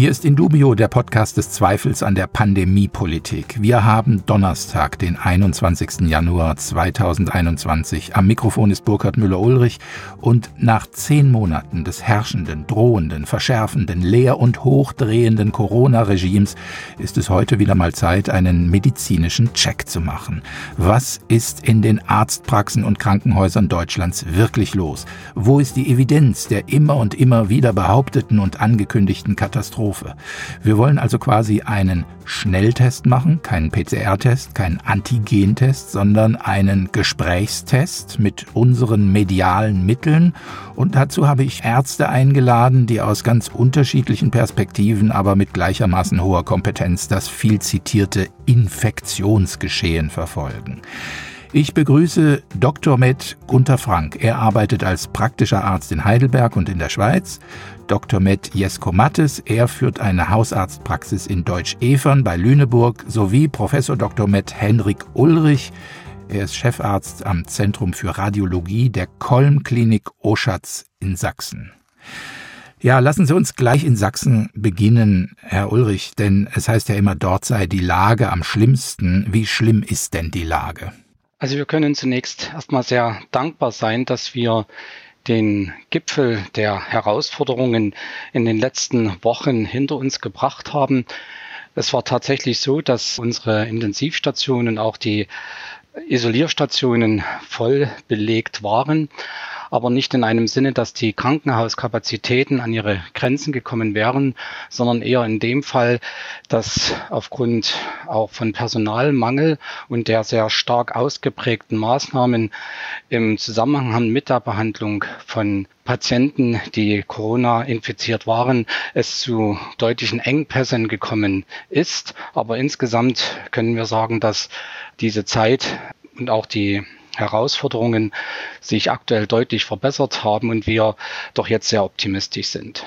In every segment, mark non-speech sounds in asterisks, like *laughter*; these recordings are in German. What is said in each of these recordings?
Hier ist Indubio, der Podcast des Zweifels an der Pandemiepolitik. Wir haben Donnerstag, den 21. Januar 2021. Am Mikrofon ist Burkhard Müller-Ulrich und nach zehn Monaten des herrschenden, drohenden, verschärfenden, leer- und hochdrehenden Corona-Regimes ist es heute wieder mal Zeit, einen medizinischen Check zu machen. Was ist in den Arztpraxen und Krankenhäusern Deutschlands wirklich los? Wo ist die Evidenz der immer und immer wieder behaupteten und angekündigten Katastrophen? Katastrophe. Wir wollen also quasi einen Schnelltest machen, keinen PCR-Test, keinen Antigentest, sondern einen Gesprächstest mit unseren medialen Mitteln. Und dazu habe ich Ärzte eingeladen, die aus ganz unterschiedlichen Perspektiven, aber mit gleichermaßen hoher Kompetenz das viel zitierte Infektionsgeschehen verfolgen. Ich begrüße Dr. Med Gunther Frank. Er arbeitet als praktischer Arzt in Heidelberg und in der Schweiz. Dr. Med Jesko Mattes. Er führt eine Hausarztpraxis in Deutsch-Evern bei Lüneburg sowie Professor Dr. Med Henrik Ulrich. Er ist Chefarzt am Zentrum für Radiologie der Kolm-Klinik Oschatz in Sachsen. Ja, lassen Sie uns gleich in Sachsen beginnen, Herr Ulrich, denn es heißt ja immer, dort sei die Lage am schlimmsten. Wie schlimm ist denn die Lage? Also wir können zunächst erstmal sehr dankbar sein, dass wir den Gipfel der Herausforderungen in den letzten Wochen hinter uns gebracht haben. Es war tatsächlich so, dass unsere Intensivstationen, auch die Isolierstationen voll belegt waren aber nicht in einem Sinne, dass die Krankenhauskapazitäten an ihre Grenzen gekommen wären, sondern eher in dem Fall, dass aufgrund auch von Personalmangel und der sehr stark ausgeprägten Maßnahmen im Zusammenhang mit der Behandlung von Patienten, die Corona infiziert waren, es zu deutlichen Engpässen gekommen ist. Aber insgesamt können wir sagen, dass diese Zeit und auch die Herausforderungen sich aktuell deutlich verbessert haben und wir doch jetzt sehr optimistisch sind.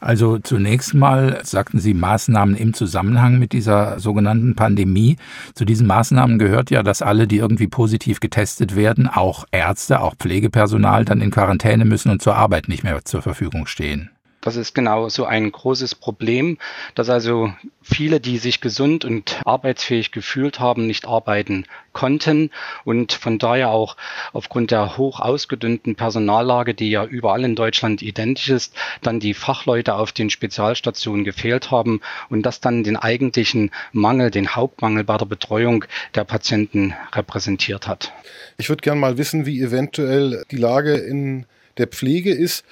Also zunächst mal sagten Sie Maßnahmen im Zusammenhang mit dieser sogenannten Pandemie. Zu diesen Maßnahmen gehört ja, dass alle, die irgendwie positiv getestet werden, auch Ärzte, auch Pflegepersonal, dann in Quarantäne müssen und zur Arbeit nicht mehr zur Verfügung stehen. Das ist genau so ein großes Problem, dass also viele, die sich gesund und arbeitsfähig gefühlt haben, nicht arbeiten konnten und von daher auch aufgrund der hoch ausgedünnten Personallage, die ja überall in Deutschland identisch ist, dann die Fachleute auf den Spezialstationen gefehlt haben und das dann den eigentlichen Mangel, den Hauptmangel bei der Betreuung der Patienten repräsentiert hat. Ich würde gerne mal wissen, wie eventuell die Lage in der Pflege ist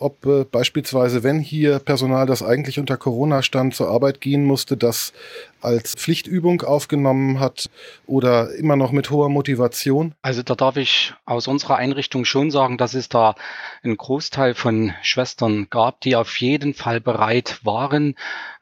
ob äh, beispielsweise, wenn hier Personal, das eigentlich unter Corona stand, zur Arbeit gehen musste, das als Pflichtübung aufgenommen hat oder immer noch mit hoher Motivation? Also da darf ich aus unserer Einrichtung schon sagen, dass es da einen Großteil von Schwestern gab, die auf jeden Fall bereit waren,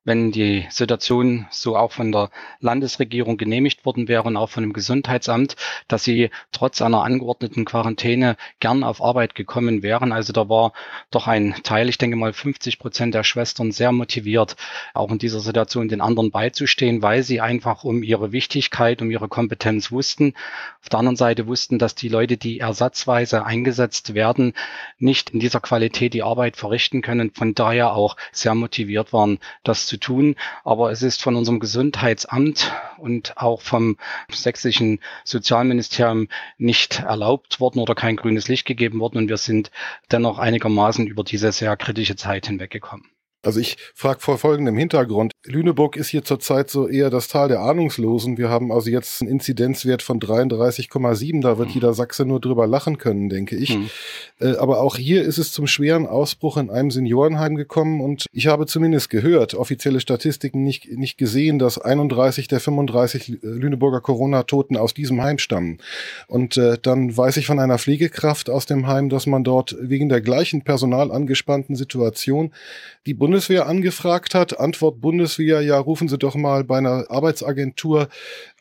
wenn die Situation so auch von der Landesregierung genehmigt worden wäre und auch von dem Gesundheitsamt, dass sie trotz einer angeordneten Quarantäne gern auf Arbeit gekommen wären. Also da war doch ein Teil, ich denke mal 50 Prozent der Schwestern sehr motiviert, auch in dieser Situation den anderen beizustehen, weil sie einfach um ihre Wichtigkeit, um ihre Kompetenz wussten. Auf der anderen Seite wussten, dass die Leute, die ersatzweise eingesetzt werden, nicht in dieser Qualität die Arbeit verrichten können. Von daher auch sehr motiviert waren, das zu tun. Aber es ist von unserem Gesundheitsamt und auch vom sächsischen Sozialministerium nicht erlaubt worden oder kein grünes Licht gegeben worden. Und wir sind dennoch einigermaßen über diese sehr kritische Zeit hinweggekommen. Also ich frage vor folgendem Hintergrund. Lüneburg ist hier zurzeit so eher das Tal der Ahnungslosen. Wir haben also jetzt einen Inzidenzwert von 33,7. Da wird mhm. jeder Sachse nur drüber lachen können, denke ich. Mhm. Äh, aber auch hier ist es zum schweren Ausbruch in einem Seniorenheim gekommen und ich habe zumindest gehört, offizielle Statistiken nicht, nicht gesehen, dass 31 der 35 Lüneburger Corona-Toten aus diesem Heim stammen. Und äh, dann weiß ich von einer Pflegekraft aus dem Heim, dass man dort wegen der gleichen personalangespannten Situation die Bundeswehr angefragt hat. Antwort Bundeswehr, ja, rufen Sie doch mal bei einer Arbeitsagentur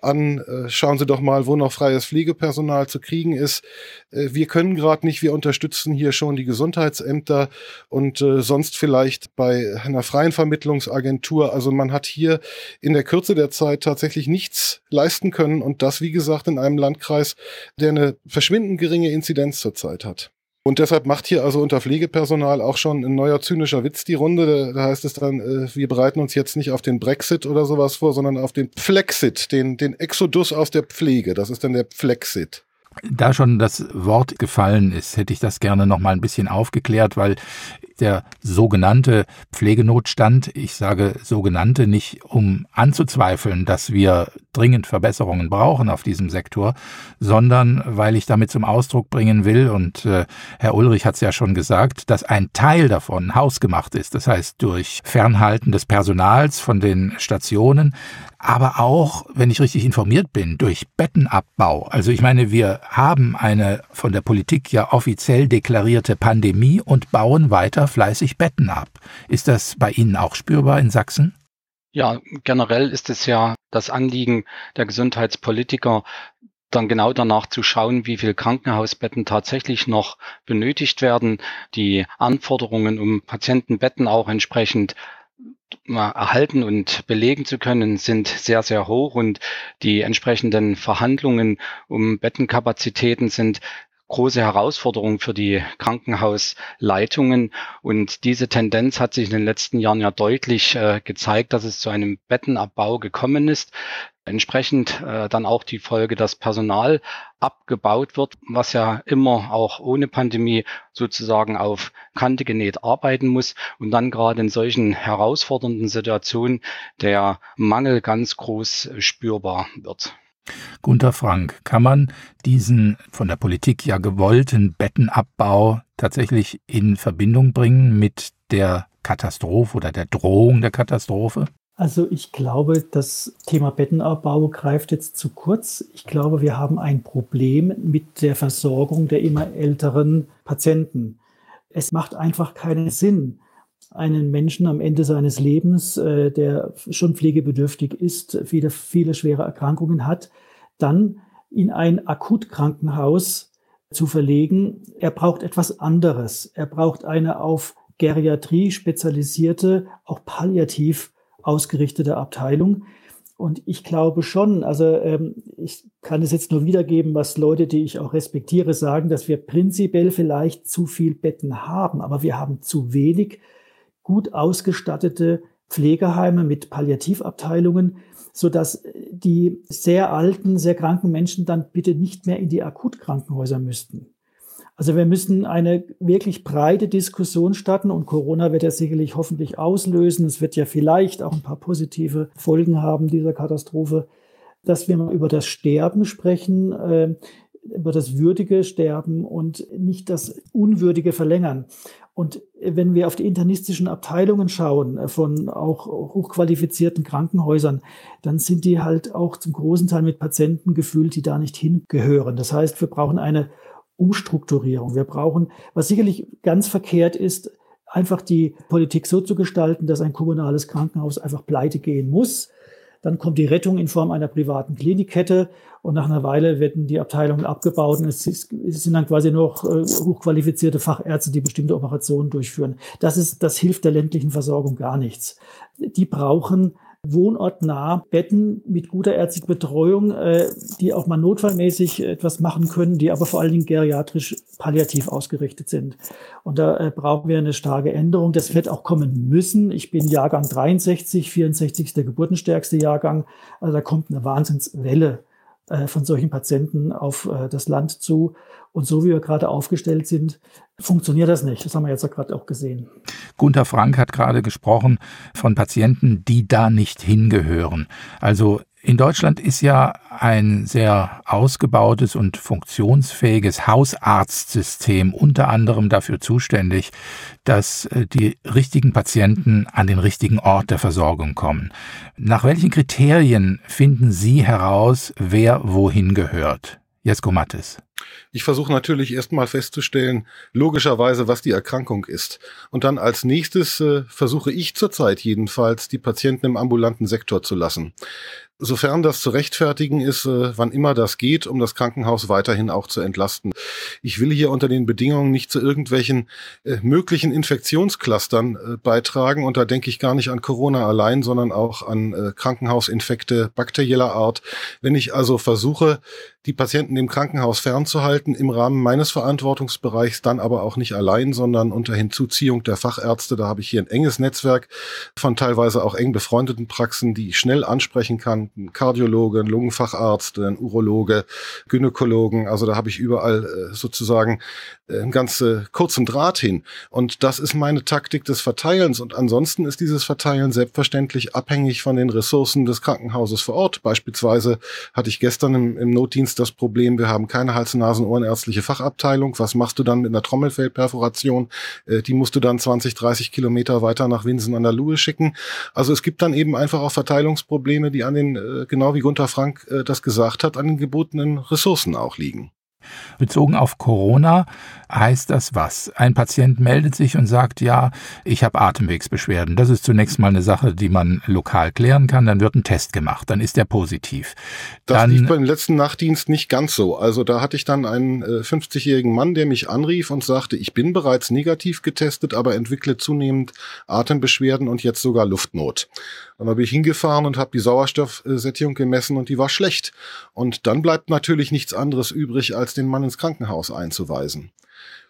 an, äh, schauen Sie doch mal, wo noch freies Pflegepersonal zu kriegen ist. Äh, wir können gerade nicht, wir unterstützen hier schon die Gesundheitsämter und äh, sonst vielleicht bei einer freien Vermittlungsagentur. Also man hat hier in der Kürze der Zeit tatsächlich nichts leisten können und das, wie gesagt, in einem Landkreis, der eine verschwindend geringe Inzidenz zurzeit hat. Und deshalb macht hier also unter Pflegepersonal auch schon ein neuer zynischer Witz die Runde. Da heißt es dann, äh, wir bereiten uns jetzt nicht auf den Brexit oder sowas vor, sondern auf den Flexit, den, den Exodus aus der Pflege. Das ist dann der Flexit. Da schon das Wort gefallen ist, hätte ich das gerne noch mal ein bisschen aufgeklärt, weil der sogenannte Pflegenotstand, ich sage sogenannte nicht, um anzuzweifeln, dass wir dringend Verbesserungen brauchen auf diesem Sektor, sondern weil ich damit zum Ausdruck bringen will, und äh, Herr Ulrich hat es ja schon gesagt, dass ein Teil davon hausgemacht ist, das heißt durch Fernhalten des Personals von den Stationen, aber auch, wenn ich richtig informiert bin, durch Bettenabbau. Also ich meine, wir haben eine von der Politik ja offiziell deklarierte Pandemie und bauen weiter fleißig Betten ab. Ist das bei Ihnen auch spürbar in Sachsen? Ja, generell ist es ja das Anliegen der Gesundheitspolitiker, dann genau danach zu schauen, wie viel Krankenhausbetten tatsächlich noch benötigt werden, die Anforderungen, um Patientenbetten auch entsprechend erhalten und belegen zu können, sind sehr, sehr hoch und die entsprechenden Verhandlungen um Bettenkapazitäten sind große Herausforderung für die Krankenhausleitungen. Und diese Tendenz hat sich in den letzten Jahren ja deutlich äh, gezeigt, dass es zu einem Bettenabbau gekommen ist. Entsprechend äh, dann auch die Folge, dass Personal abgebaut wird, was ja immer auch ohne Pandemie sozusagen auf Kante genäht arbeiten muss und dann gerade in solchen herausfordernden Situationen der Mangel ganz groß spürbar wird. Gunther Frank, kann man diesen von der Politik ja gewollten Bettenabbau tatsächlich in Verbindung bringen mit der Katastrophe oder der Drohung der Katastrophe? Also ich glaube, das Thema Bettenabbau greift jetzt zu kurz. Ich glaube, wir haben ein Problem mit der Versorgung der immer älteren Patienten. Es macht einfach keinen Sinn, einen Menschen am Ende seines Lebens, äh, der schon pflegebedürftig ist, viele, viele schwere Erkrankungen hat, dann in ein Akutkrankenhaus zu verlegen. Er braucht etwas anderes. Er braucht eine auf Geriatrie spezialisierte, auch palliativ ausgerichtete Abteilung. Und ich glaube schon, also ähm, ich kann es jetzt nur wiedergeben, was Leute, die ich auch respektiere, sagen, dass wir prinzipiell vielleicht zu viel Betten haben, aber wir haben zu wenig gut ausgestattete Pflegeheime mit Palliativabteilungen, so dass die sehr alten, sehr kranken Menschen dann bitte nicht mehr in die Akutkrankenhäuser müssten. Also wir müssen eine wirklich breite Diskussion starten und Corona wird ja sicherlich hoffentlich auslösen. Es wird ja vielleicht auch ein paar positive Folgen haben dieser Katastrophe, dass wir mal über das Sterben sprechen, äh, über das würdige Sterben und nicht das unwürdige Verlängern. Und wenn wir auf die internistischen Abteilungen schauen, äh, von auch hochqualifizierten Krankenhäusern, dann sind die halt auch zum großen Teil mit Patienten gefüllt, die da nicht hingehören. Das heißt, wir brauchen eine Umstrukturierung. Wir brauchen, was sicherlich ganz verkehrt ist, einfach die Politik so zu gestalten, dass ein kommunales Krankenhaus einfach pleite gehen muss dann kommt die Rettung in Form einer privaten Klinikkette und nach einer Weile werden die Abteilungen abgebaut und es, sind dann quasi noch äh, hochqualifizierte Fachärzte, die bestimmte Operationen durchführen. Das ist, das hilft der ländlichen Versorgung gar nichts. Die brauchen wohnortnah Betten mit guter ärztlicher Betreuung, äh, die auch mal notfallmäßig etwas machen können, die aber vor allen Dingen geriatrisch palliativ ausgerichtet sind. Und da äh, brauchen wir eine starke Änderung. Das wird auch kommen müssen. Ich bin Jahrgang 63, 64 ist der geburtenstärkste Jahrgang. Also da kommt eine Wahnsinnswelle von solchen Patienten auf äh, das Land zu. Und so wie wir gerade aufgestellt sind, funktioniert das nicht. Das haben wir jetzt gerade auch gesehen. Gunther Frank hat gerade gesprochen von Patienten, die da nicht hingehören. Also in Deutschland ist ja ein sehr ausgebautes und funktionsfähiges Hausarztsystem unter anderem dafür zuständig, dass äh, die richtigen Patienten an den richtigen Ort der Versorgung kommen. Nach welchen Kriterien finden Sie heraus, wer wohin gehört? Jesko Mattes. Ich versuche natürlich erstmal festzustellen, logischerweise, was die Erkrankung ist. Und dann als nächstes äh, versuche ich zurzeit jedenfalls, die Patienten im ambulanten Sektor zu lassen sofern das zu rechtfertigen ist, äh, wann immer das geht, um das Krankenhaus weiterhin auch zu entlasten. Ich will hier unter den Bedingungen nicht zu irgendwelchen äh, möglichen Infektionsclustern äh, beitragen und da denke ich gar nicht an Corona allein, sondern auch an Krankenhausinfekte bakterieller Art. Wenn ich also versuche, die Patienten im Krankenhaus fernzuhalten im Rahmen meines Verantwortungsbereichs, dann aber auch nicht allein, sondern unter Hinzuziehung der Fachärzte. Da habe ich hier ein enges Netzwerk von teilweise auch eng befreundeten Praxen, die ich schnell ansprechen kann. Ein Kardiologe, ein Lungenfacharzt, ein Urologe, Gynäkologen. Also da habe ich überall äh, sozusagen äh, einen ganz äh, kurzen Draht hin. Und das ist meine Taktik des Verteilens. Und ansonsten ist dieses Verteilen selbstverständlich abhängig von den Ressourcen des Krankenhauses vor Ort. Beispielsweise hatte ich gestern im, im Notdienst das Problem, wir haben keine Hals-Nasen-Ohrenärztliche Fachabteilung. Was machst du dann mit einer Trommelfellperforation? Äh, die musst du dann 20, 30 Kilometer weiter nach Winsen an der Luhe schicken. Also es gibt dann eben einfach auch Verteilungsprobleme, die an den, äh, genau wie Gunther Frank äh, das gesagt hat, an den gebotenen Ressourcen auch liegen. Bezogen auf Corona heißt das was? Ein Patient meldet sich und sagt, ja, ich habe Atemwegsbeschwerden. Das ist zunächst mal eine Sache, die man lokal klären kann. Dann wird ein Test gemacht, dann ist der positiv. Das dann, lief beim letzten Nachtdienst nicht ganz so. Also da hatte ich dann einen äh, 50-jährigen Mann, der mich anrief und sagte, ich bin bereits negativ getestet, aber entwickle zunehmend Atembeschwerden und jetzt sogar Luftnot. Dann bin ich hingefahren und habe die Sauerstoffsättigung gemessen und die war schlecht. Und dann bleibt natürlich nichts anderes übrig, als den Mann ins Krankenhaus einzuweisen.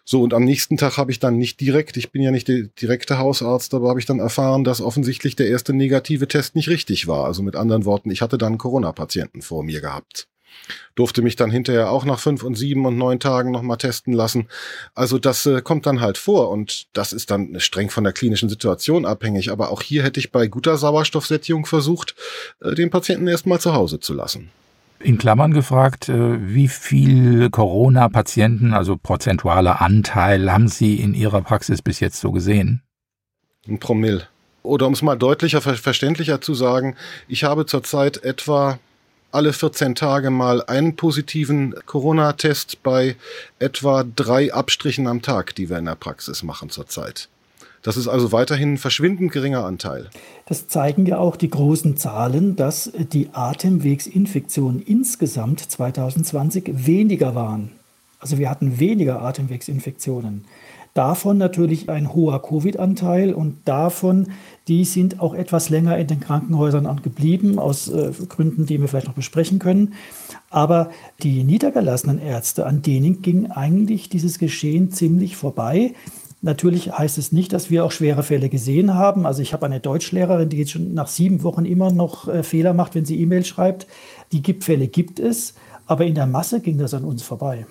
So, und am nächsten Tag habe ich dann nicht direkt, ich bin ja nicht der direkte Hausarzt, aber habe ich dann erfahren, dass offensichtlich der erste negative Test nicht richtig war. Also mit anderen Worten, ich hatte dann Corona-Patienten vor mir gehabt. Durfte mich dann hinterher auch nach fünf und sieben und neun Tagen nochmal testen lassen. Also das äh, kommt dann halt vor und das ist dann streng von der klinischen Situation abhängig. Aber auch hier hätte ich bei guter Sauerstoffsättigung versucht, äh, den Patienten erstmal zu Hause zu lassen in Klammern gefragt, äh, wie viel Corona-Patienten, also prozentualer Anteil, haben Sie in Ihrer Praxis bis jetzt so gesehen? Ein Promille. Oder um es mal deutlicher, verständlicher zu sagen, ich habe zurzeit etwa alle 14 Tage mal einen positiven Corona-Test bei etwa drei Abstrichen am Tag, die wir in der Praxis machen zurzeit. Das ist also weiterhin ein verschwindend geringer Anteil. Das zeigen ja auch die großen Zahlen, dass die Atemwegsinfektionen insgesamt 2020 weniger waren. Also wir hatten weniger Atemwegsinfektionen. Davon natürlich ein hoher Covid-Anteil und davon, die sind auch etwas länger in den Krankenhäusern geblieben, aus äh, Gründen, die wir vielleicht noch besprechen können. Aber die niedergelassenen Ärzte, an denen ging eigentlich dieses Geschehen ziemlich vorbei. Natürlich heißt es nicht, dass wir auch schwere Fälle gesehen haben. Also ich habe eine Deutschlehrerin, die jetzt schon nach sieben Wochen immer noch äh, Fehler macht, wenn sie E-Mail schreibt. Die gibt Fälle gibt es, aber in der Masse ging das an uns vorbei.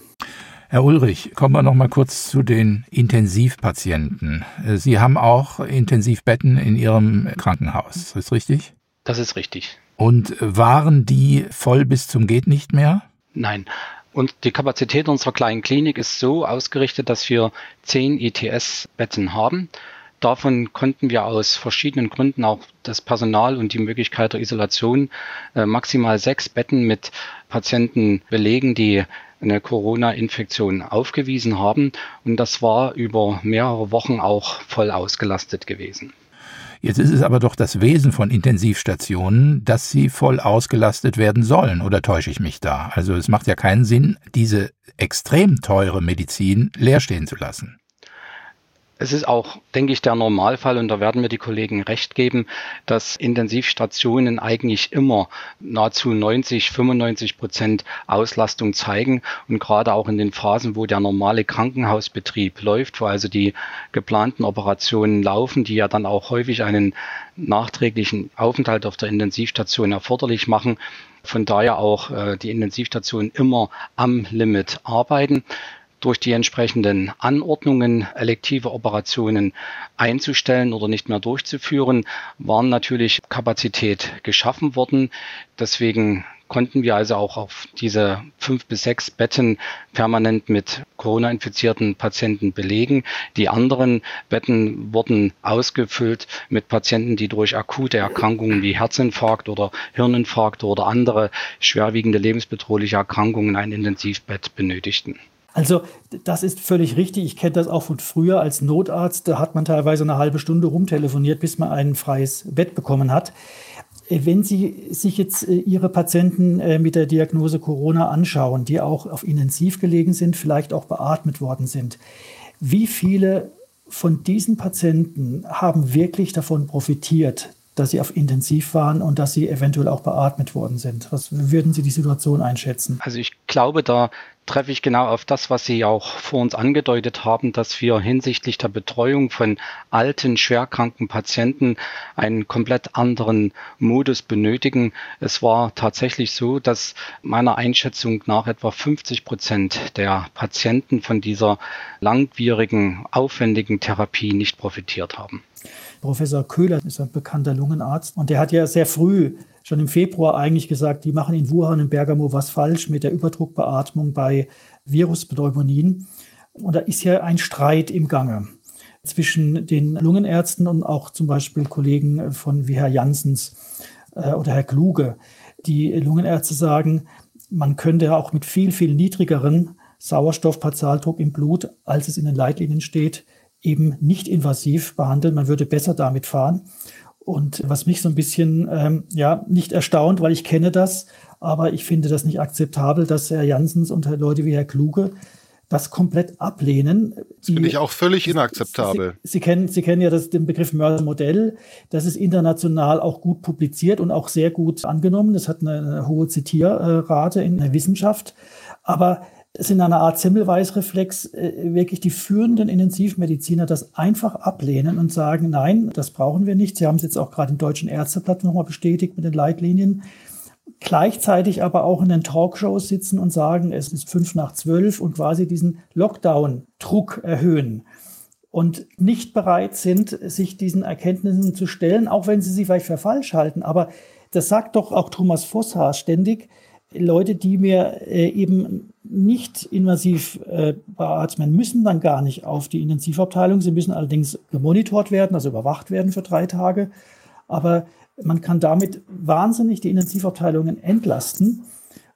Herr Ulrich, kommen wir noch mal kurz zu den Intensivpatienten. Äh, sie haben auch Intensivbetten in Ihrem Krankenhaus, ist das richtig? Das ist richtig. Und waren die voll bis zum geht nicht mehr? Nein, und die Kapazität unserer kleinen Klinik ist so ausgerichtet, dass wir zehn ITS-Betten haben. Davon konnten wir aus verschiedenen Gründen auch das Personal und die Möglichkeit der Isolation äh, maximal sechs Betten mit Patienten belegen, die eine Corona-Infektion aufgewiesen haben. Und das war über mehrere Wochen auch voll ausgelastet gewesen. Jetzt ist es aber doch das Wesen von Intensivstationen, dass sie voll ausgelastet werden sollen, oder täusche ich mich da? Also es macht ja keinen Sinn, diese extrem teure Medizin leer stehen zu lassen. Es ist auch, denke ich, der Normalfall und da werden mir die Kollegen recht geben, dass Intensivstationen eigentlich immer nahezu 90, 95 Prozent Auslastung zeigen. Und gerade auch in den Phasen, wo der normale Krankenhausbetrieb läuft, wo also die geplanten Operationen laufen, die ja dann auch häufig einen nachträglichen Aufenthalt auf der Intensivstation erforderlich machen, von daher auch äh, die Intensivstationen immer am Limit arbeiten durch die entsprechenden Anordnungen, elektive Operationen einzustellen oder nicht mehr durchzuführen, waren natürlich Kapazität geschaffen worden. Deswegen konnten wir also auch auf diese fünf bis sechs Betten permanent mit Corona-infizierten Patienten belegen. Die anderen Betten wurden ausgefüllt mit Patienten, die durch akute Erkrankungen wie Herzinfarkt oder Hirninfarkt oder andere schwerwiegende lebensbedrohliche Erkrankungen ein Intensivbett benötigten. Also das ist völlig richtig. Ich kenne das auch von früher als Notarzt. Da hat man teilweise eine halbe Stunde rumtelefoniert, bis man ein freies Bett bekommen hat. Äh, wenn Sie sich jetzt äh, Ihre Patienten äh, mit der Diagnose Corona anschauen, die auch auf Intensiv gelegen sind, vielleicht auch beatmet worden sind, wie viele von diesen Patienten haben wirklich davon profitiert, dass sie auf Intensiv waren und dass sie eventuell auch beatmet worden sind. Was würden Sie die Situation einschätzen? Also ich glaube, da treffe ich genau auf das, was Sie auch vor uns angedeutet haben, dass wir hinsichtlich der Betreuung von alten, schwerkranken Patienten einen komplett anderen Modus benötigen. Es war tatsächlich so, dass meiner Einschätzung nach etwa 50 Prozent der Patienten von dieser langwierigen, aufwendigen Therapie nicht profitiert haben. Professor Köhler ist ein bekannter Lungenarzt und der hat ja sehr früh schon im Februar eigentlich gesagt, die machen in Wuhan und Bergamo was falsch mit der Überdruckbeatmung bei Viruspneumonien. Und da ist ja ein Streit im Gange zwischen den Lungenärzten und auch zum Beispiel Kollegen von wie Herr Janssens äh, oder Herr Kluge. Die Lungenärzte sagen, man könnte auch mit viel, viel niedrigeren Sauerstoffparzaldruck im Blut, als es in den Leitlinien steht, eben nicht invasiv behandeln. Man würde besser damit fahren. Und was mich so ein bisschen, ähm, ja, nicht erstaunt, weil ich kenne das, aber ich finde das nicht akzeptabel, dass Herr Janssens und Leute wie Herr Kluge das komplett ablehnen. Das finde ich auch völlig inakzeptabel. Sie, Sie, kennen, Sie kennen ja das, den Begriff Mörser-Modell. Das ist international auch gut publiziert und auch sehr gut angenommen. Das hat eine, eine hohe Zitierrate in der Wissenschaft. Aber es in einer Art Semmelweis-Reflex äh, wirklich die führenden Intensivmediziner das einfach ablehnen und sagen, nein, das brauchen wir nicht. Sie haben es jetzt auch gerade im Deutschen Ärzteblatt nochmal bestätigt mit den Leitlinien. Gleichzeitig aber auch in den Talkshows sitzen und sagen, es ist fünf nach zwölf und quasi diesen Lockdown-Druck erhöhen und nicht bereit sind, sich diesen Erkenntnissen zu stellen, auch wenn sie sie vielleicht für falsch halten. Aber das sagt doch auch Thomas Vosshaar ständig, Leute, die mir äh, eben nicht invasiv äh, beatmen, müssen dann gar nicht auf die Intensivabteilung. Sie müssen allerdings gemonitort werden, also überwacht werden für drei Tage. Aber man kann damit wahnsinnig die Intensivabteilungen entlasten.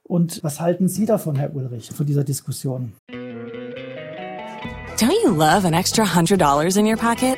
Und was halten Sie davon, Herr Ulrich, von dieser Diskussion? Don't you love an extra $100 in your pocket?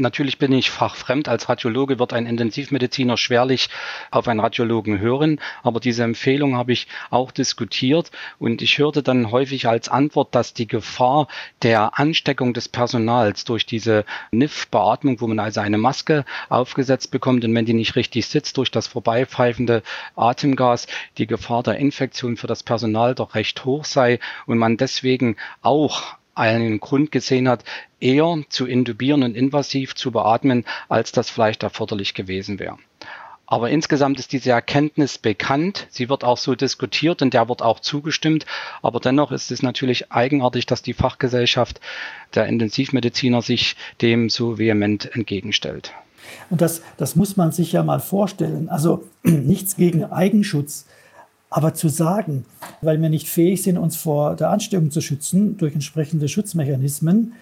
Natürlich bin ich fachfremd. Als Radiologe wird ein Intensivmediziner schwerlich auf einen Radiologen hören. Aber diese Empfehlung habe ich auch diskutiert. Und ich hörte dann häufig als Antwort, dass die Gefahr der Ansteckung des Personals durch diese NIF-Beatmung, wo man also eine Maske aufgesetzt bekommt und wenn die nicht richtig sitzt, durch das vorbeipfeifende Atemgas, die Gefahr der Infektion für das Personal doch recht hoch sei und man deswegen auch einen Grund gesehen hat, eher zu intubieren und invasiv zu beatmen, als das vielleicht erforderlich gewesen wäre. Aber insgesamt ist diese Erkenntnis bekannt. Sie wird auch so diskutiert und der wird auch zugestimmt. Aber dennoch ist es natürlich eigenartig, dass die Fachgesellschaft der Intensivmediziner sich dem so vehement entgegenstellt. Und das, das muss man sich ja mal vorstellen. Also *clears throat* nichts gegen Eigenschutz. Aber zu sagen, weil wir nicht fähig sind, uns vor der Ansteckung zu schützen durch entsprechende Schutzmechanismen,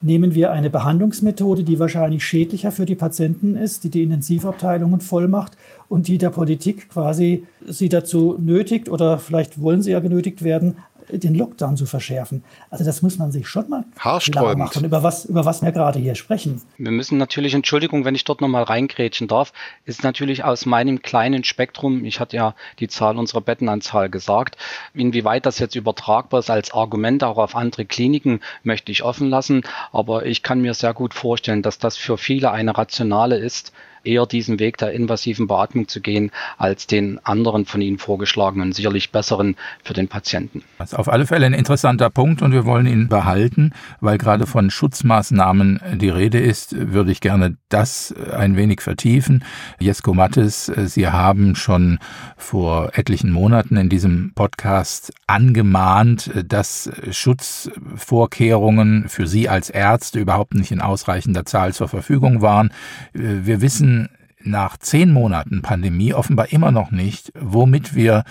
nehmen wir eine Behandlungsmethode, die wahrscheinlich schädlicher für die Patienten ist, die die Intensivabteilungen voll macht und die der Politik quasi sie dazu nötigt oder vielleicht wollen sie ja genötigt werden, den Lockdown zu verschärfen. Also das muss man sich schon mal klar machen, über was, über was wir gerade hier sprechen. Wir müssen natürlich, Entschuldigung, wenn ich dort nochmal reingrätschen darf, ist natürlich aus meinem kleinen Spektrum, ich hatte ja die Zahl unserer Bettenanzahl gesagt, inwieweit das jetzt übertragbar ist als Argument auch auf andere Kliniken, möchte ich offen lassen. Aber ich kann mir sehr gut vorstellen, dass das für viele eine rationale ist, eher diesen Weg der invasiven Beatmung zu gehen, als den anderen von Ihnen vorgeschlagenen, sicherlich besseren für den Patienten. Das ist auf alle Fälle ein interessanter Punkt und wir wollen ihn behalten, weil gerade von Schutzmaßnahmen die Rede ist, würde ich gerne das ein wenig vertiefen. Jesko Mattes, Sie haben schon vor etlichen Monaten in diesem Podcast angemahnt, dass Schutzvorkehrungen für Sie als Ärzte überhaupt nicht in ausreichender Zahl zur Verfügung waren. Wir wissen, nach zehn Monaten Pandemie offenbar immer noch nicht, womit wir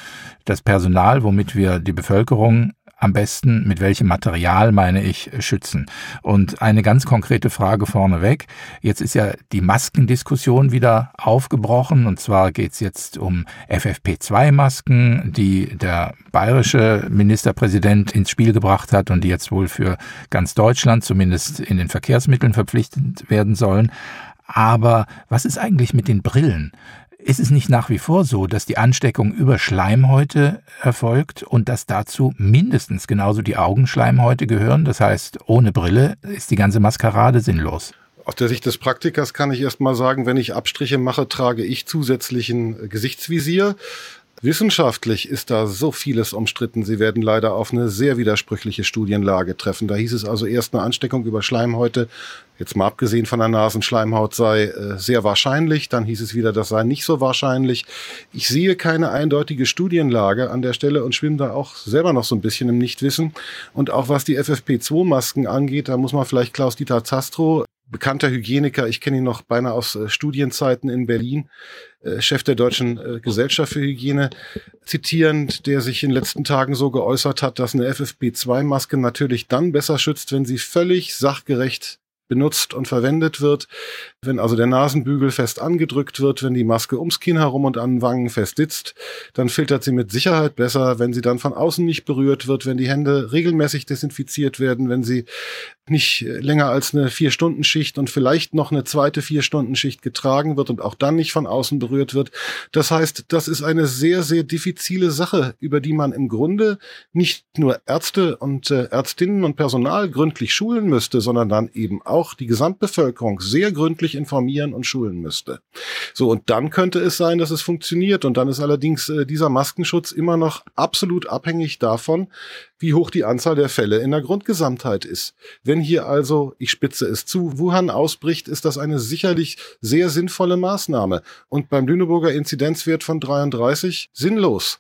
das Personal, womit wir die Bevölkerung am besten, mit welchem Material, meine ich, schützen. Und eine ganz konkrete Frage vorneweg. Jetzt ist ja die Maskendiskussion wieder aufgebrochen. Und zwar geht es jetzt um FFP2-Masken, die der bayerische Ministerpräsident ins Spiel gebracht hat und die jetzt wohl für ganz Deutschland zumindest in den Verkehrsmitteln verpflichtet werden sollen. Aber was ist eigentlich mit den Brillen? Ist es nicht nach wie vor so, dass die Ansteckung über Schleimhäute erfolgt und dass dazu mindestens genauso die Augenschleimhäute gehören? Das heißt, ohne Brille ist die ganze Maskerade sinnlos. Aus der Sicht des Praktikers kann ich erst mal sagen, wenn ich Abstriche mache, trage ich zusätzlichen Gesichtsvisier. Wissenschaftlich ist da so vieles umstritten. Sie werden leider auf eine sehr widersprüchliche Studienlage treffen. Da hieß es also erst eine Ansteckung über Schleimhäute, jetzt mal abgesehen von der Nasenschleimhaut sei äh, sehr wahrscheinlich. Dann hieß es wieder, das sei nicht so wahrscheinlich. Ich sehe keine eindeutige Studienlage an der Stelle und schwimme da auch selber noch so ein bisschen im Nichtwissen. Und auch was die FFP2-Masken angeht, da muss man vielleicht Klaus-Dieter Zastro bekannter Hygieniker, ich kenne ihn noch beinahe aus äh, Studienzeiten in Berlin, Chef der Deutschen äh, Gesellschaft für Hygiene, zitierend, der sich in den letzten Tagen so geäußert hat, dass eine FFP2-Maske natürlich dann besser schützt, wenn sie völlig sachgerecht benutzt und verwendet wird, wenn also der Nasenbügel fest angedrückt wird, wenn die Maske ums Kinn herum und an den Wangen fest sitzt, dann filtert sie mit Sicherheit besser, wenn sie dann von außen nicht berührt wird, wenn die Hände regelmäßig desinfiziert werden, wenn sie nicht länger als eine Vier-Stunden-Schicht und vielleicht noch eine zweite Vier-Stunden-Schicht getragen wird und auch dann nicht von außen berührt wird. Das heißt, das ist eine sehr, sehr diffizile Sache, über die man im Grunde nicht nur Ärzte und äh, Ärztinnen und Personal gründlich schulen müsste, sondern dann eben die Gesamtbevölkerung sehr gründlich informieren und schulen müsste. So, und dann könnte es sein, dass es funktioniert. Und dann ist allerdings äh, dieser Maskenschutz immer noch absolut abhängig davon, wie hoch die Anzahl der Fälle in der Grundgesamtheit ist. Wenn hier also, ich spitze es zu, Wuhan ausbricht, ist das eine sicherlich sehr sinnvolle Maßnahme. Und beim Lüneburger Inzidenzwert von 33 sinnlos.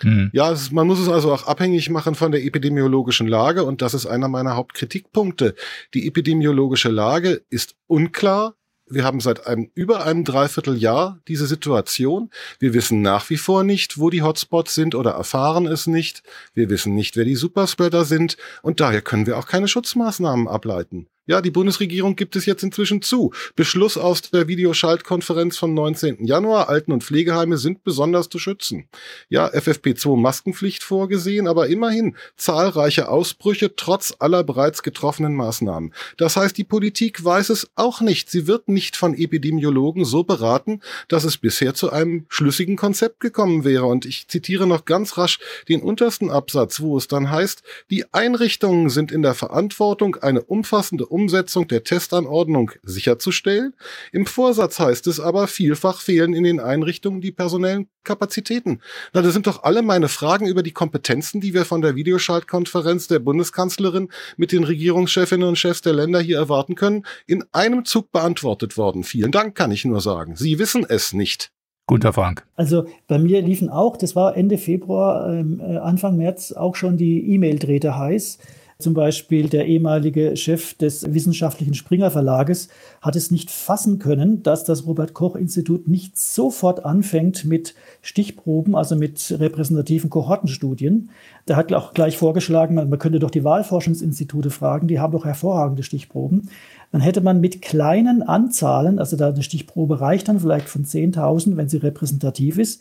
Hm. Ja, ist, man muss es also auch abhängig machen von der epidemiologischen Lage und das ist einer meiner Hauptkritikpunkte. Die epidemiologische Lage ist unklar, wir haben seit einem, über einem Dreivierteljahr diese Situation. Wir wissen nach wie vor nicht, wo die Hotspots sind oder erfahren es nicht. Wir wissen nicht, wer die Superspreader sind und daher können wir auch keine Schutzmaßnahmen ableiten. Ja, die Bundesregierung gibt es jetzt inzwischen zu. Beschluss aus der Videoschaltkonferenz vom 19. Januar. Alten- und Pflegeheime sind besonders zu schützen. Ja, FFP2 Maskenpflicht vorgesehen, aber immerhin zahlreiche Ausbrüche trotz aller bereits getroffenen Maßnahmen. Das heißt, die Politik weiß es auch nicht. Sie wird nicht von Epidemiologen so beraten, dass es bisher zu einem schlüssigen Konzept gekommen wäre. Und ich zitiere noch ganz rasch den untersten Absatz, wo es dann heißt, die Einrichtungen sind in der Verantwortung, eine umfassende Umsetzung der Testanordnung sicherzustellen. Im Vorsatz heißt es aber, vielfach fehlen in den Einrichtungen die personellen Kapazitäten. Na, das sind doch alle meine Fragen über die Kompetenzen, die wir von der Videoschaltkonferenz der Bundeskanzlerin mit den Regierungschefinnen und Chefs der Länder hier erwarten können, in einem Zug beantwortet worden. Vielen Dank, kann ich nur sagen. Sie wissen es nicht. Guter Frank. Also bei mir liefen auch, das war Ende Februar, ähm, äh, Anfang März auch schon die E-Mail-Drähte heiß. Zum Beispiel der ehemalige Chef des wissenschaftlichen Springer Verlages hat es nicht fassen können, dass das Robert Koch Institut nicht sofort anfängt mit Stichproben, also mit repräsentativen Kohortenstudien. Der hat auch gleich vorgeschlagen, man könnte doch die Wahlforschungsinstitute fragen, die haben doch hervorragende Stichproben. Dann hätte man mit kleinen Anzahlen, also da eine Stichprobe reicht dann vielleicht von 10.000, wenn sie repräsentativ ist,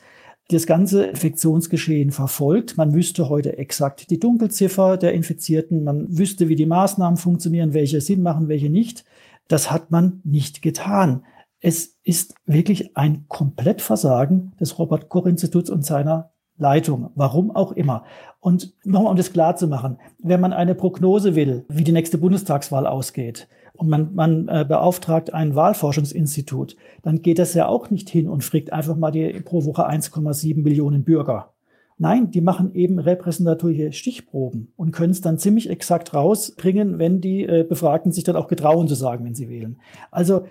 das ganze Infektionsgeschehen verfolgt. Man wüsste heute exakt die Dunkelziffer der Infizierten. Man wüsste, wie die Maßnahmen funktionieren, welche Sinn machen, welche nicht. Das hat man nicht getan. Es ist wirklich ein Komplettversagen des Robert Koch Instituts und seiner Leitung, warum auch immer. Und nochmal, um das klar zu machen, wenn man eine Prognose will, wie die nächste Bundestagswahl ausgeht, und man, man äh, beauftragt ein Wahlforschungsinstitut, dann geht das ja auch nicht hin und fragt einfach mal die pro Woche 1,7 Millionen Bürger. Nein, die machen eben repräsentative Stichproben und können es dann ziemlich exakt rausbringen, wenn die äh, Befragten sich dann auch getrauen zu sagen, wenn sie wählen. Also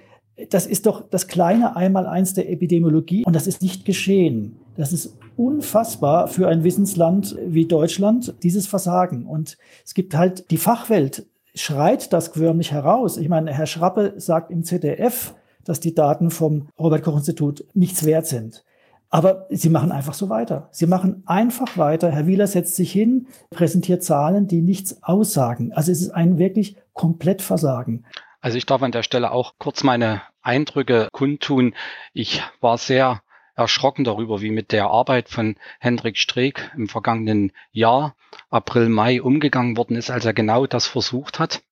das ist doch das kleine Einmaleins der Epidemiologie und das ist nicht geschehen. Das ist unfassbar für ein Wissensland wie Deutschland, dieses Versagen. Und es gibt halt die Fachwelt, schreit das förmlich heraus. Ich meine, Herr Schrappe sagt im ZDF, dass die Daten vom Robert Koch Institut nichts wert sind. Aber sie machen einfach so weiter. Sie machen einfach weiter. Herr Wieler setzt sich hin, präsentiert Zahlen, die nichts aussagen. Also es ist ein wirklich komplett Versagen. Also ich darf an der Stelle auch kurz meine Eindrücke kundtun. Ich war sehr erschrocken darüber, wie mit der Arbeit von Hendrik Streeck im vergangenen Jahr, April, Mai, umgegangen worden ist, als er genau das versucht hat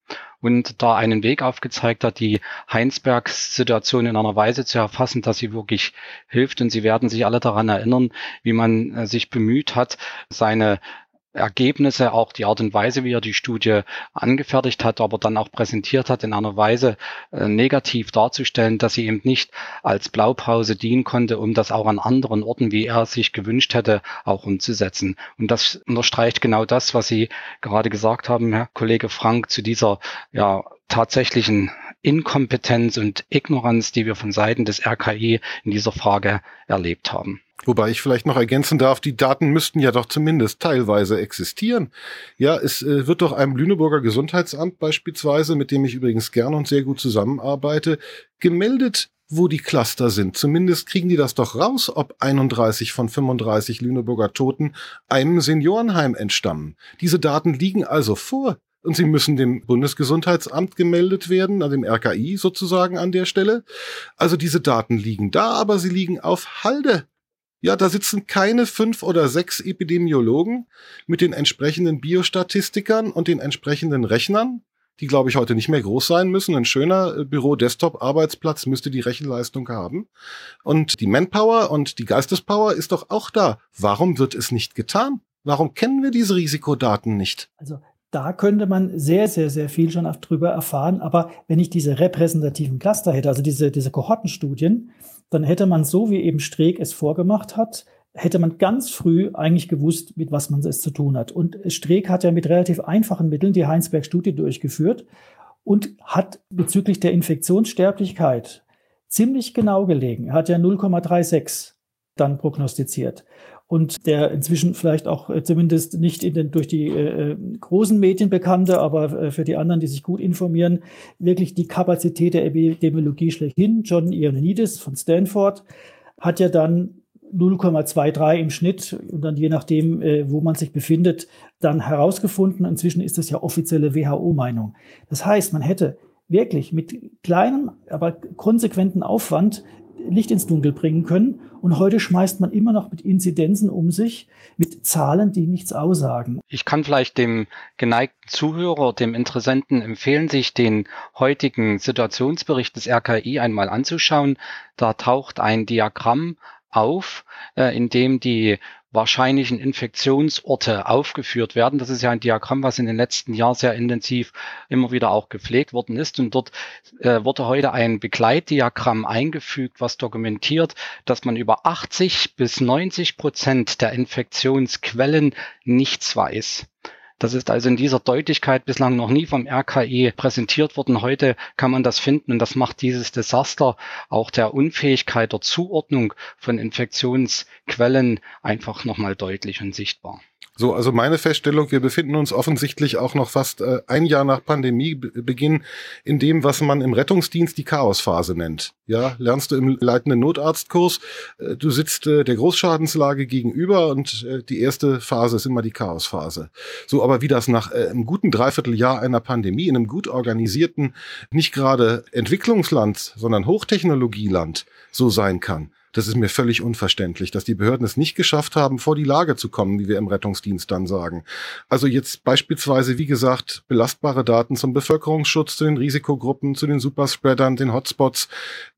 und da einen Weg aufgezeigt hat, die Heinsberg-Situation in einer Weise zu erfassen, dass sie wirklich hilft. Und Sie werden sich alle daran erinnern, wie man äh, sich bemüht hat, seine Ergebnisse, auch die Art und Weise, wie er die Studie angefertigt hat, aber dann auch präsentiert hat, in einer Weise äh, negativ darzustellen, dass sie eben nicht als Blaupause dienen konnte, um das auch an anderen Orten, wie er sich gewünscht hätte, auch umzusetzen. Und das unterstreicht genau das, was Sie gerade gesagt haben, Herr Kollege Frank, zu dieser ja tatsächlichen Inkompetenz und Ignoranz, die wir von Seiten des RKI in dieser Frage erlebt haben. Wobei ich vielleicht noch ergänzen darf, die Daten müssten ja doch zumindest teilweise existieren. Ja, es äh, wird doch einem Lüneburger Gesundheitsamt beispielsweise, mit dem ich übrigens gern und sehr gut zusammenarbeite, gemeldet, wo die Cluster sind. Zumindest kriegen die das doch raus, ob 31 von 35 Lüneburger Toten einem Seniorenheim entstammen. Diese Daten liegen also vor. Und sie müssen dem Bundesgesundheitsamt gemeldet werden, an dem RKI sozusagen an der Stelle. Also diese Daten liegen da, aber sie liegen auf Halde. Ja, da sitzen keine fünf oder sechs Epidemiologen mit den entsprechenden Biostatistikern und den entsprechenden Rechnern, die, glaube ich, heute nicht mehr groß sein müssen. Ein schöner äh, Büro-Desktop-Arbeitsplatz müsste die Rechenleistung haben. Und die Manpower und die Geistespower ist doch auch da. Warum wird es nicht getan? Warum kennen wir diese Risikodaten nicht? Also da könnte man sehr, sehr, sehr viel schon drüber erfahren. Aber wenn ich diese repräsentativen Cluster hätte, also diese, diese Kohortenstudien, dann hätte man so, wie eben Streeck es vorgemacht hat, hätte man ganz früh eigentlich gewusst, mit was man es zu tun hat. Und Streeck hat ja mit relativ einfachen Mitteln die Heinsberg-Studie durchgeführt und hat bezüglich der Infektionssterblichkeit ziemlich genau gelegen. Er hat ja 0,36 dann prognostiziert und der inzwischen vielleicht auch äh, zumindest nicht in den, durch die äh, äh, großen Medien bekannte, aber äh, für die anderen, die sich gut informieren, wirklich die Kapazität der Epidemiologie schlechthin. John Ioannidis von Stanford hat ja dann 0,23 im Schnitt und dann je nachdem, äh, wo man sich befindet, dann herausgefunden. Inzwischen ist das ja offizielle WHO-Meinung. Das heißt, man hätte wirklich mit kleinem, aber konsequenten Aufwand Licht ins Dunkel bringen können. Und heute schmeißt man immer noch mit Inzidenzen um sich, mit Zahlen, die nichts aussagen. Ich kann vielleicht dem geneigten Zuhörer, dem Interessenten empfehlen, sich den heutigen Situationsbericht des RKI einmal anzuschauen. Da taucht ein Diagramm auf, äh, in dem die wahrscheinlichen Infektionsorte aufgeführt werden. Das ist ja ein Diagramm, was in den letzten Jahren sehr intensiv immer wieder auch gepflegt worden ist. Und dort äh, wurde heute ein Begleitdiagramm eingefügt, was dokumentiert, dass man über 80 bis 90 Prozent der Infektionsquellen nichts weiß. Das ist also in dieser Deutlichkeit bislang noch nie vom RKI präsentiert worden. Heute kann man das finden und das macht dieses Desaster auch der Unfähigkeit der Zuordnung von Infektionsquellen einfach nochmal deutlich und sichtbar. So, also meine Feststellung, wir befinden uns offensichtlich auch noch fast äh, ein Jahr nach Pandemiebeginn in dem, was man im Rettungsdienst die Chaosphase nennt. Ja, lernst du im leitenden Notarztkurs, äh, du sitzt äh, der Großschadenslage gegenüber und äh, die erste Phase ist immer die Chaosphase. So, aber wie das nach äh, einem guten Dreivierteljahr einer Pandemie in einem gut organisierten, nicht gerade Entwicklungsland, sondern Hochtechnologieland so sein kann, das ist mir völlig unverständlich, dass die Behörden es nicht geschafft haben, vor die Lage zu kommen, wie wir im Rettungsdienst dann sagen. Also jetzt beispielsweise, wie gesagt, belastbare Daten zum Bevölkerungsschutz, zu den Risikogruppen, zu den Superspreadern, den Hotspots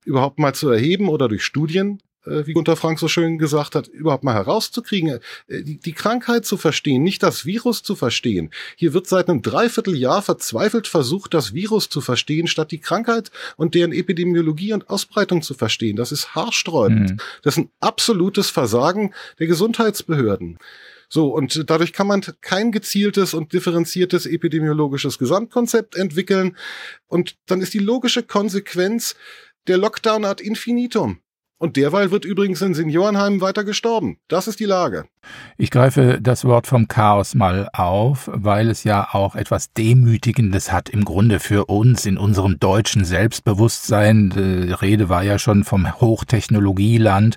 überhaupt mal zu erheben oder durch Studien wie Gunter Frank so schön gesagt hat, überhaupt mal herauszukriegen, äh, die, die Krankheit zu verstehen, nicht das Virus zu verstehen. Hier wird seit einem Dreivierteljahr verzweifelt versucht, das Virus zu verstehen, statt die Krankheit und deren Epidemiologie und Ausbreitung zu verstehen. Das ist haarsträubend. Mhm. Das ist ein absolutes Versagen der Gesundheitsbehörden. So, und dadurch kann man kein gezieltes und differenziertes epidemiologisches Gesamtkonzept entwickeln. Und dann ist die logische Konsequenz der Lockdown ad infinitum. Und derweil wird übrigens in Seniorenheimen weiter gestorben. Das ist die Lage. Ich greife das Wort vom Chaos mal auf, weil es ja auch etwas Demütigendes hat im Grunde für uns in unserem deutschen Selbstbewusstsein. Die Rede war ja schon vom Hochtechnologieland.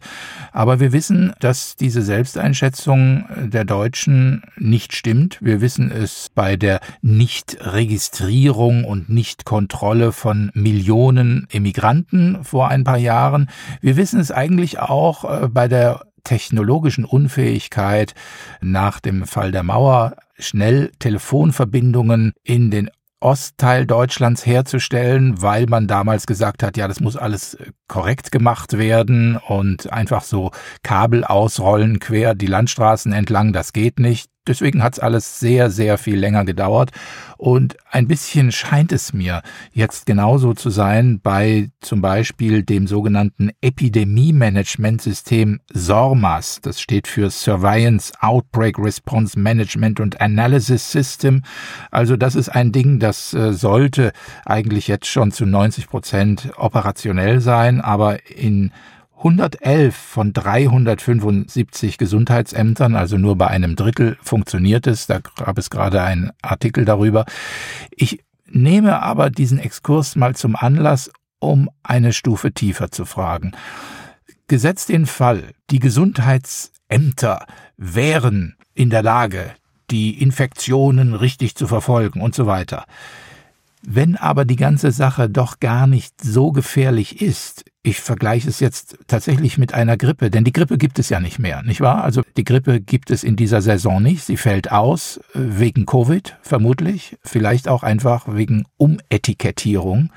Aber wir wissen, dass diese Selbsteinschätzung der Deutschen nicht stimmt. Wir wissen es bei der Nichtregistrierung und Nichtkontrolle von Millionen Immigranten vor ein paar Jahren. Wir wissen es eigentlich auch äh, bei der technologischen Unfähigkeit nach dem Fall der Mauer schnell Telefonverbindungen in den Ostteil Deutschlands herzustellen, weil man damals gesagt hat, ja, das muss alles äh, korrekt gemacht werden und einfach so Kabel ausrollen quer die Landstraßen entlang, das geht nicht. Deswegen hat es alles sehr, sehr viel länger gedauert. Und ein bisschen scheint es mir jetzt genauso zu sein bei zum Beispiel dem sogenannten Epidemie-Management-System SORMAS. Das steht für Surveillance Outbreak Response Management und Analysis System. Also das ist ein Ding, das äh, sollte eigentlich jetzt schon zu 90 Prozent operationell sein, aber in 111 von 375 Gesundheitsämtern, also nur bei einem Drittel funktioniert es. Da gab es gerade einen Artikel darüber. Ich nehme aber diesen Exkurs mal zum Anlass, um eine Stufe tiefer zu fragen. Gesetzt den Fall, die Gesundheitsämter wären in der Lage, die Infektionen richtig zu verfolgen und so weiter. Wenn aber die ganze Sache doch gar nicht so gefährlich ist, ich vergleiche es jetzt tatsächlich mit einer Grippe, denn die Grippe gibt es ja nicht mehr, nicht wahr? Also die Grippe gibt es in dieser Saison nicht. Sie fällt aus äh, wegen Covid vermutlich, vielleicht auch einfach wegen Umetikettierung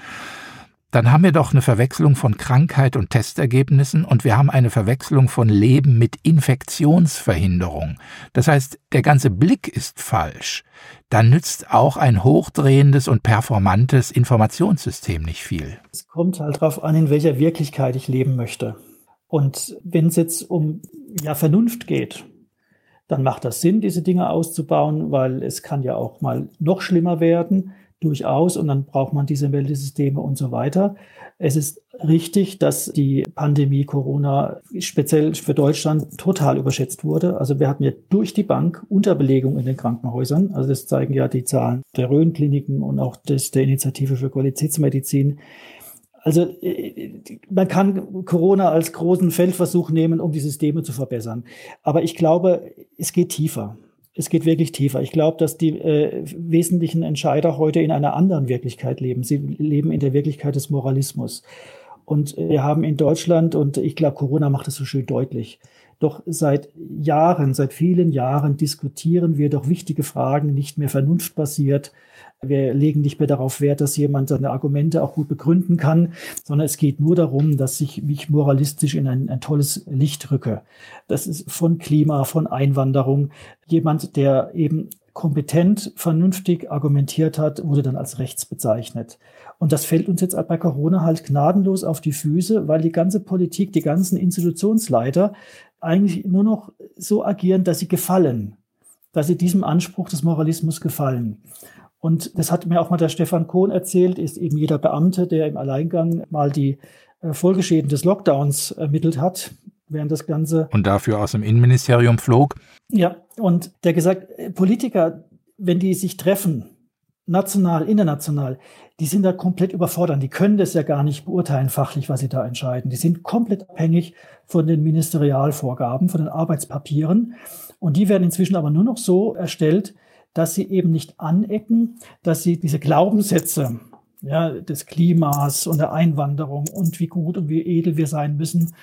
dann haben wir doch eine Verwechslung von Krankheit und Testergebnissen und wir haben eine Verwechslung von Leben mit Infektionsverhinderung. Das heißt, der ganze Blick ist falsch. Dann nützt auch ein hochdrehendes und performantes Informationssystem nicht viel. Es kommt halt darauf an, in welcher Wirklichkeit ich leben möchte. Und wenn es jetzt um ja, Vernunft geht, dann macht das Sinn, diese Dinge auszubauen, weil es kann ja auch mal noch schlimmer werden durchaus und dann braucht man diese Meldesysteme und so weiter. Es ist richtig, dass die Pandemie Corona speziell für Deutschland total überschätzt wurde. Also wir hatten ja durch die Bank Unterbelegung in den Krankenhäusern. Also das zeigen ja die Zahlen der Rhön-Kliniken und auch des, der Initiative für Qualitätsmedizin. Also äh, man kann Corona als großen Feldversuch nehmen, um die Systeme zu verbessern. Aber ich glaube, es geht tiefer es geht wirklich tiefer. Ich glaube, dass die äh, wesentlichen Entscheider heute in einer anderen Wirklichkeit leben. Sie leben in der Wirklichkeit des Moralismus. Und wir haben in Deutschland, und ich glaube, Corona macht das so schön deutlich, doch seit Jahren, seit vielen Jahren diskutieren wir doch wichtige Fragen nicht mehr vernunftbasiert. Wir legen nicht mehr darauf Wert, dass jemand seine Argumente auch gut begründen kann, sondern es geht nur darum, dass ich mich moralistisch in ein, ein tolles Licht rücke. Das ist von Klima, von Einwanderung. Jemand, der eben kompetent, vernünftig argumentiert hat, wurde dann als rechts bezeichnet. Und das fällt uns jetzt bei Corona halt gnadenlos auf die Füße, weil die ganze Politik, die ganzen Institutionsleiter eigentlich nur noch so agieren, dass sie gefallen, dass sie diesem Anspruch des Moralismus gefallen. Und das hat mir auch mal der Stefan Kohn erzählt, ist eben jeder Beamte, der im Alleingang mal die äh, Folgeschäden des Lockdowns ermittelt hat, während das Ganze. Und dafür aus dem Innenministerium flog. Ja, und der gesagt, äh, Politiker, wenn die sich treffen, national, international, die sind da komplett überfordert. Die können das ja gar nicht beurteilen fachlich, was sie da entscheiden. Die sind komplett abhängig von den Ministerialvorgaben, von den Arbeitspapieren. Und die werden inzwischen aber nur noch so erstellt, dass sie eben nicht anecken, dass sie diese Glaubenssätze ja, des Klimas und der Einwanderung und wie gut und wie edel wir sein müssen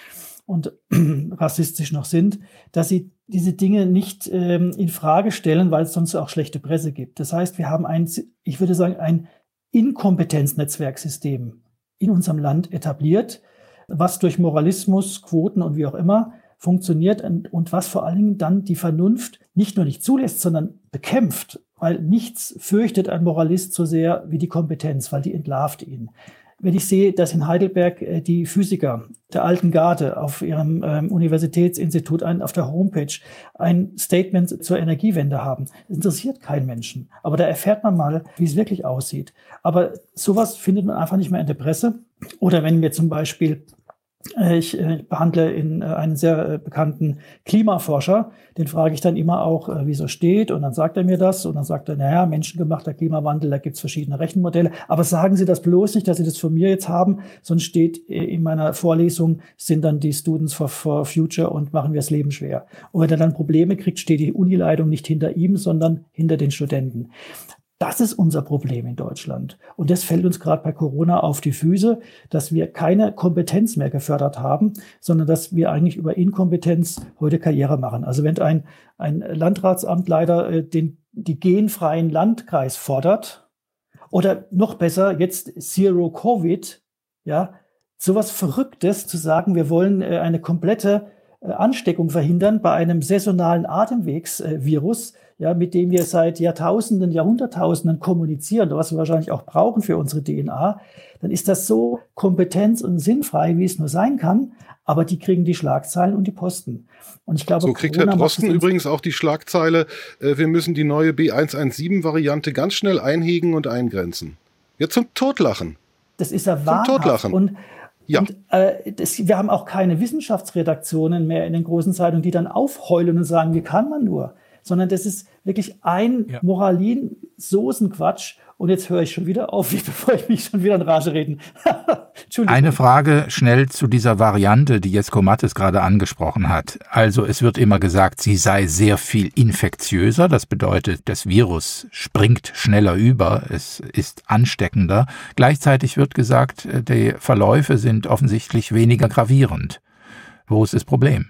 und *clears throat* rassistisch noch sind, dass sie diese Dinge nicht ähm, in Frage stellen, weil es sonst auch schlechte Presse gibt. Das heißt, wir haben ein, ich würde sagen, ein Inkompetenznetzwerksystem in unserem Land etabliert, was durch Moralismus, Quoten und wie auch immer funktioniert und, und was vor allen Dingen dann die Vernunft nicht nur nicht zulässt, sondern bekämpft, weil nichts fürchtet ein Moralist so sehr wie die Kompetenz, weil die entlarvt ihn. Wenn ich sehe, dass in Heidelberg äh, die Physiker der alten Garde auf ihrem ähm, Universitätsinstitut ein, auf der Homepage ein Statement zur Energiewende haben, das interessiert keinen Menschen. Aber da erfährt man mal, wie es wirklich aussieht. Aber sowas findet man einfach nicht mehr in der Presse. Oder wenn mir zum Beispiel ich äh, behandle in äh, einen sehr bekannten Klimaforscher, den frage ich dann immer auch, wie so steht, und dann sagt er mir das, und dann sagt er, naja, menschengemachter Klimawandel, da gibt es verschiedene Rechenmodelle, aber sagen Sie das bloß nicht, dass Sie das von mir jetzt haben, sonst steht in meiner Vorlesung, sind dann die Students for, for Future und machen wir das Leben schwer. Und wenn er dann Probleme kriegt, steht die Unileitung nicht hinter ihm, sondern hinter den Studenten. Das ist unser Problem in Deutschland. Und das fällt uns gerade bei Corona auf die Füße, dass wir keine Kompetenz mehr gefördert haben, sondern dass wir eigentlich über Inkompetenz heute Karriere machen. Also wenn ein, ein Landratsamtleiter äh, den, die genfreien Landkreis fordert, oder noch besser, jetzt Zero Covid, ja, sowas Verrücktes zu sagen, wir wollen äh, eine komplette äh, Ansteckung verhindern bei einem saisonalen Atemwegsvirus, ja, mit dem wir seit Jahrtausenden, Jahrhunderttausenden kommunizieren, was wir wahrscheinlich auch brauchen für unsere DNA, dann ist das so kompetenz- und sinnfrei, wie es nur sein kann. Aber die kriegen die Schlagzeilen und die Posten. Und ich glaube, so kriegt Corona Herr Drosten übrigens auch die Schlagzeile, äh, wir müssen die neue B117-Variante ganz schnell einhegen und eingrenzen. Ja, zum Totlachen. Das ist ja wahnhaft. Zum Totlachen. Und, ja. Und äh, das, wir haben auch keine Wissenschaftsredaktionen mehr in den großen Zeitungen, die dann aufheulen und sagen, wie kann man nur? Sondern das ist wirklich ein ja. Moralin-Soßenquatsch. Und jetzt höre ich schon wieder auf, *laughs* bevor ich mich schon wieder in Rage reden. *laughs* Eine Frage schnell zu dieser Variante, die Jesko Mattes gerade angesprochen hat. Also es wird immer gesagt, sie sei sehr viel infektiöser. Das bedeutet, das Virus springt schneller über, es ist ansteckender. Gleichzeitig wird gesagt, die Verläufe sind offensichtlich weniger gravierend. Wo ist das Problem?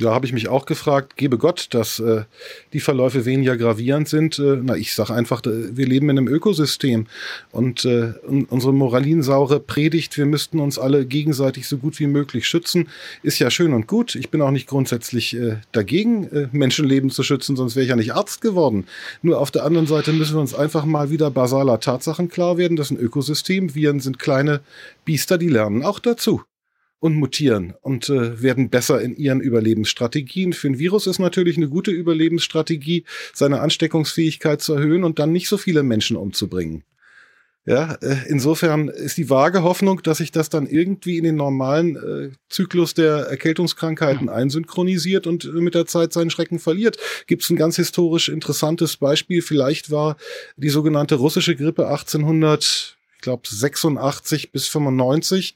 Da habe ich mich auch gefragt, gebe Gott, dass äh, die Verläufe weniger gravierend sind. Äh, na, ich sage einfach, äh, wir leben in einem Ökosystem und äh, unsere moralinsaure Predigt, wir müssten uns alle gegenseitig so gut wie möglich schützen, ist ja schön und gut. Ich bin auch nicht grundsätzlich äh, dagegen, äh, Menschenleben zu schützen, sonst wäre ich ja nicht Arzt geworden. Nur auf der anderen Seite müssen wir uns einfach mal wieder basaler Tatsachen klar werden. Das ist ein Ökosystem. Viren sind kleine Biester, die lernen auch dazu und mutieren und äh, werden besser in ihren Überlebensstrategien. Für ein Virus ist natürlich eine gute Überlebensstrategie, seine Ansteckungsfähigkeit zu erhöhen und dann nicht so viele Menschen umzubringen. Ja, äh, insofern ist die vage Hoffnung, dass sich das dann irgendwie in den normalen äh, Zyklus der Erkältungskrankheiten einsynchronisiert und äh, mit der Zeit seinen Schrecken verliert. Gibt es ein ganz historisch interessantes Beispiel. Vielleicht war die sogenannte russische Grippe 1800 ich glaube 86 bis 95.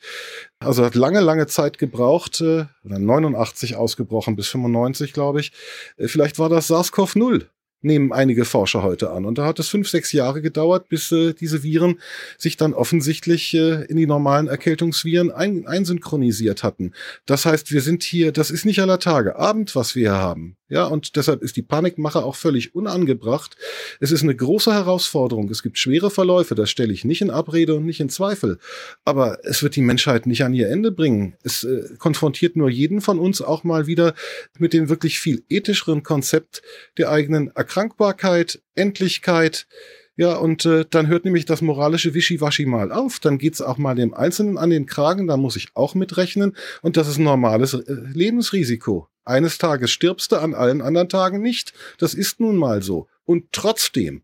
Also hat lange, lange Zeit gebraucht, äh, oder 89 ausgebrochen bis 95, glaube ich. Äh, vielleicht war das SARS-CoV-0 nehmen einige Forscher heute an. Und da hat es fünf, sechs Jahre gedauert, bis äh, diese Viren sich dann offensichtlich äh, in die normalen Erkältungsviren ein, einsynchronisiert hatten. Das heißt, wir sind hier, das ist nicht aller Tage Abend, was wir hier haben. Ja, und deshalb ist die Panikmache auch völlig unangebracht. Es ist eine große Herausforderung. Es gibt schwere Verläufe, das stelle ich nicht in Abrede und nicht in Zweifel. Aber es wird die Menschheit nicht an ihr Ende bringen. Es äh, konfrontiert nur jeden von uns auch mal wieder mit dem wirklich viel ethischeren Konzept der eigenen Erkrankbarkeit, Endlichkeit, ja, und äh, dann hört nämlich das moralische Wischiwaschi mal auf. Dann geht's auch mal dem Einzelnen an den Kragen, da muss ich auch mitrechnen. Und das ist ein normales äh, Lebensrisiko. Eines Tages stirbst du, an allen anderen Tagen nicht. Das ist nun mal so. Und trotzdem,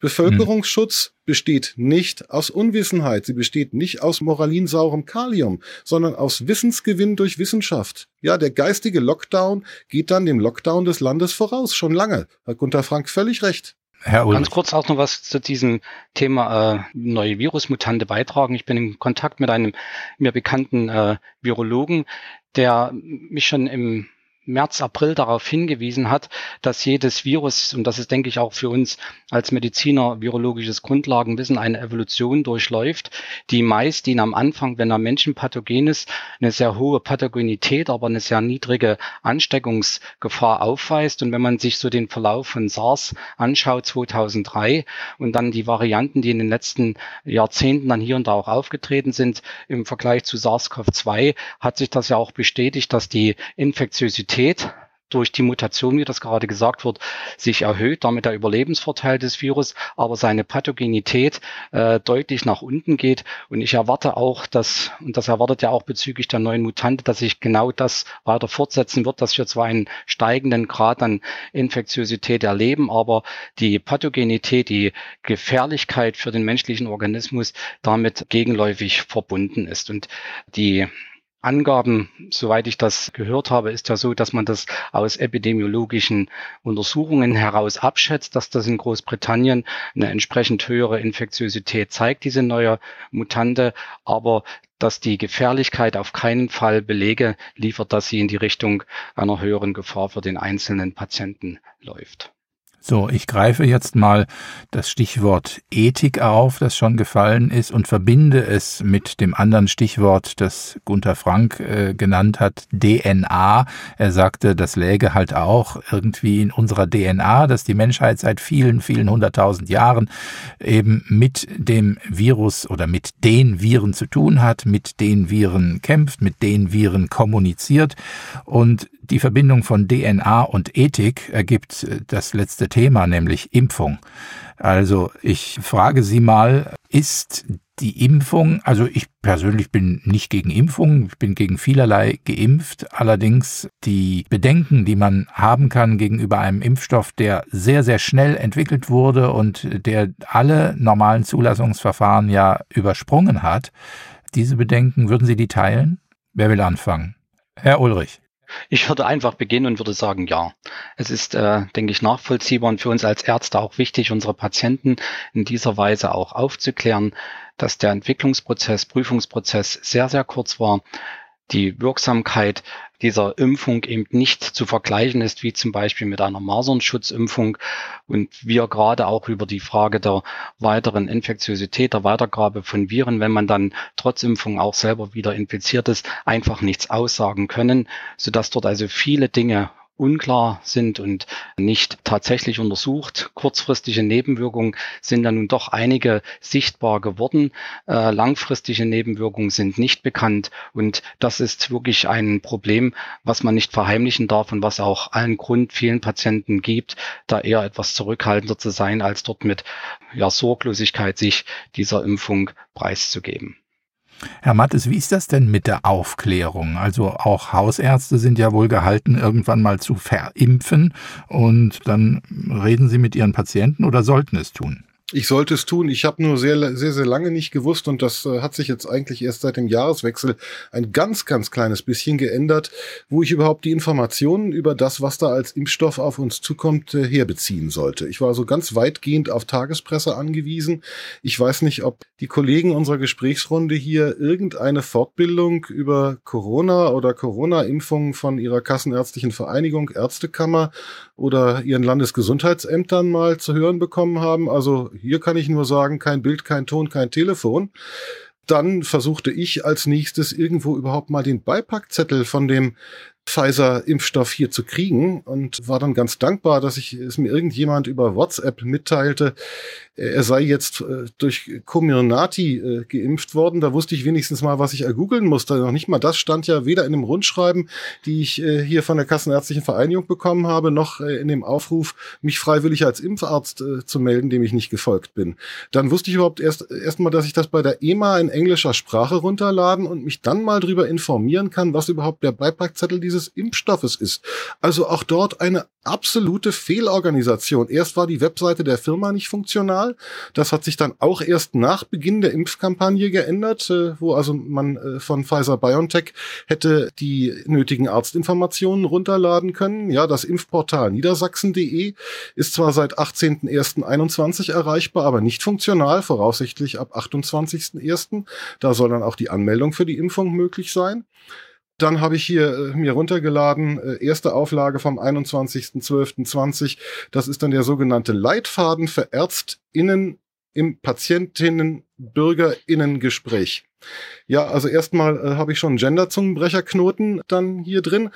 Bevölkerungsschutz besteht nicht aus Unwissenheit, sie besteht nicht aus moralinsaurem Kalium, sondern aus Wissensgewinn durch Wissenschaft. Ja, der geistige Lockdown geht dann dem Lockdown des Landes voraus, schon lange. Hat Gunter Frank völlig recht. Herr. Ganz kurz auch noch was zu diesem Thema äh, neue Virusmutante beitragen. Ich bin in Kontakt mit einem mir bekannten äh, Virologen, der mich schon im März, April darauf hingewiesen hat, dass jedes Virus, und das ist, denke ich, auch für uns als Mediziner virologisches Grundlagenwissen, eine Evolution durchläuft, die meist ihn am Anfang, wenn er menschenpathogen ist, eine sehr hohe Pathogenität, aber eine sehr niedrige Ansteckungsgefahr aufweist. Und wenn man sich so den Verlauf von SARS anschaut, 2003, und dann die Varianten, die in den letzten Jahrzehnten dann hier und da auch aufgetreten sind, im Vergleich zu SARS-CoV-2, hat sich das ja auch bestätigt, dass die Infektiosität Immunität durch die Mutation, wie das gerade gesagt wird, sich erhöht, damit der Überlebensvorteil des Virus, aber seine Pathogenität äh, deutlich nach unten geht. Und ich erwarte auch, dass, und das erwartet ja auch bezüglich der neuen Mutante, dass sich genau das weiter fortsetzen wird, dass wir zwar einen steigenden Grad an Infektiosität erleben, aber die Pathogenität, die Gefährlichkeit für den menschlichen Organismus damit gegenläufig verbunden ist. Und die Angaben, soweit ich das gehört habe, ist ja so, dass man das aus epidemiologischen Untersuchungen heraus abschätzt, dass das in Großbritannien eine entsprechend höhere Infektiosität zeigt, diese neue Mutante, aber dass die Gefährlichkeit auf keinen Fall Belege liefert, dass sie in die Richtung einer höheren Gefahr für den einzelnen Patienten läuft. So, ich greife jetzt mal das Stichwort Ethik auf, das schon gefallen ist, und verbinde es mit dem anderen Stichwort, das Gunther Frank äh, genannt hat, DNA. Er sagte, das läge halt auch irgendwie in unserer DNA, dass die Menschheit seit vielen, vielen hunderttausend Jahren eben mit dem Virus oder mit den Viren zu tun hat, mit den Viren kämpft, mit den Viren kommuniziert. Und die Verbindung von DNA und Ethik ergibt äh, das letzte Thema, nämlich Impfung. Also ich frage Sie mal, ist die Impfung, also ich persönlich bin nicht gegen Impfung, ich bin gegen vielerlei geimpft, allerdings die Bedenken, die man haben kann gegenüber einem Impfstoff, der sehr, sehr schnell entwickelt wurde und der alle normalen Zulassungsverfahren ja übersprungen hat, diese Bedenken, würden Sie die teilen? Wer will anfangen? Herr Ulrich. Ich würde einfach beginnen und würde sagen, ja. Es ist, äh, denke ich, nachvollziehbar und für uns als Ärzte auch wichtig, unsere Patienten in dieser Weise auch aufzuklären, dass der Entwicklungsprozess, Prüfungsprozess sehr, sehr kurz war, die Wirksamkeit dieser Impfung eben nicht zu vergleichen ist, wie zum Beispiel mit einer Masernschutzimpfung. Und wir gerade auch über die Frage der weiteren Infektiosität, der Weitergabe von Viren, wenn man dann trotz Impfung auch selber wieder infiziert ist, einfach nichts aussagen können, sodass dort also viele Dinge unklar sind und nicht tatsächlich untersucht. Kurzfristige Nebenwirkungen sind dann nun doch einige sichtbar geworden. Äh, langfristige Nebenwirkungen sind nicht bekannt und das ist wirklich ein Problem, was man nicht verheimlichen darf und was auch allen Grund vielen Patienten gibt, da eher etwas zurückhaltender zu sein, als dort mit ja, Sorglosigkeit sich dieser Impfung preiszugeben. Herr Mattes, wie ist das denn mit der Aufklärung? Also auch Hausärzte sind ja wohl gehalten, irgendwann mal zu verimpfen und dann reden Sie mit Ihren Patienten oder sollten es tun? Ich sollte es tun. Ich habe nur sehr, sehr, sehr lange nicht gewusst und das äh, hat sich jetzt eigentlich erst seit dem Jahreswechsel ein ganz, ganz kleines bisschen geändert, wo ich überhaupt die Informationen über das, was da als Impfstoff auf uns zukommt, äh, herbeziehen sollte. Ich war so ganz weitgehend auf Tagespresse angewiesen. Ich weiß nicht, ob die Kollegen unserer Gesprächsrunde hier irgendeine Fortbildung über Corona oder Corona-Impfungen von ihrer Kassenärztlichen Vereinigung, Ärztekammer oder ihren Landesgesundheitsämtern mal zu hören bekommen haben. Also hier kann ich nur sagen, kein Bild, kein Ton, kein Telefon. Dann versuchte ich als nächstes irgendwo überhaupt mal den Beipackzettel von dem Pfizer-Impfstoff hier zu kriegen und war dann ganz dankbar, dass ich es mir irgendjemand über WhatsApp mitteilte, er sei jetzt äh, durch Comirnaty äh, geimpft worden. Da wusste ich wenigstens mal, was ich ergoogeln musste. Noch nicht mal das stand ja weder in dem Rundschreiben, die ich äh, hier von der Kassenärztlichen Vereinigung bekommen habe, noch in dem Aufruf, mich freiwillig als Impfarzt zu melden, dem ich nicht gefolgt bin. Dann wusste ich überhaupt erst erst mal, dass ich das bei der EMA in englischer Sprache runterladen und mich dann mal darüber informieren kann, was überhaupt der Beipackzettel dieses Impfstoffes ist. Also auch dort eine absolute Fehlorganisation. Erst war die Webseite der Firma nicht funktional. Das hat sich dann auch erst nach Beginn der Impfkampagne geändert, äh, wo also man äh, von Pfizer BioNTech hätte die nötigen Arztinformationen runterladen können. Ja, das Impfportal niedersachsen.de ist zwar seit 18.01.21 erreichbar, aber nicht funktional, voraussichtlich ab 28.01. Da soll dann auch die Anmeldung für die Impfung möglich sein. Dann habe ich hier äh, mir runtergeladen, äh, erste Auflage vom 21.12.20. Das ist dann der sogenannte Leitfaden für ÄrztInnen im Patientinnen-Bürgerinnen-Gespräch. Ja, also erstmal äh, habe ich schon Gender-Zungenbrecherknoten dann hier drin.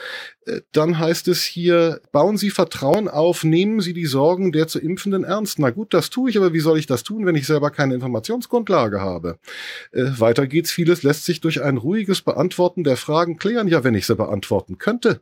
Äh, dann heißt es hier, bauen Sie Vertrauen auf, nehmen Sie die Sorgen der zu Impfenden ernst. Na gut, das tue ich, aber wie soll ich das tun, wenn ich selber keine Informationsgrundlage habe? Äh, weiter geht's, vieles lässt sich durch ein ruhiges Beantworten der Fragen klären. Ja, wenn ich sie beantworten könnte.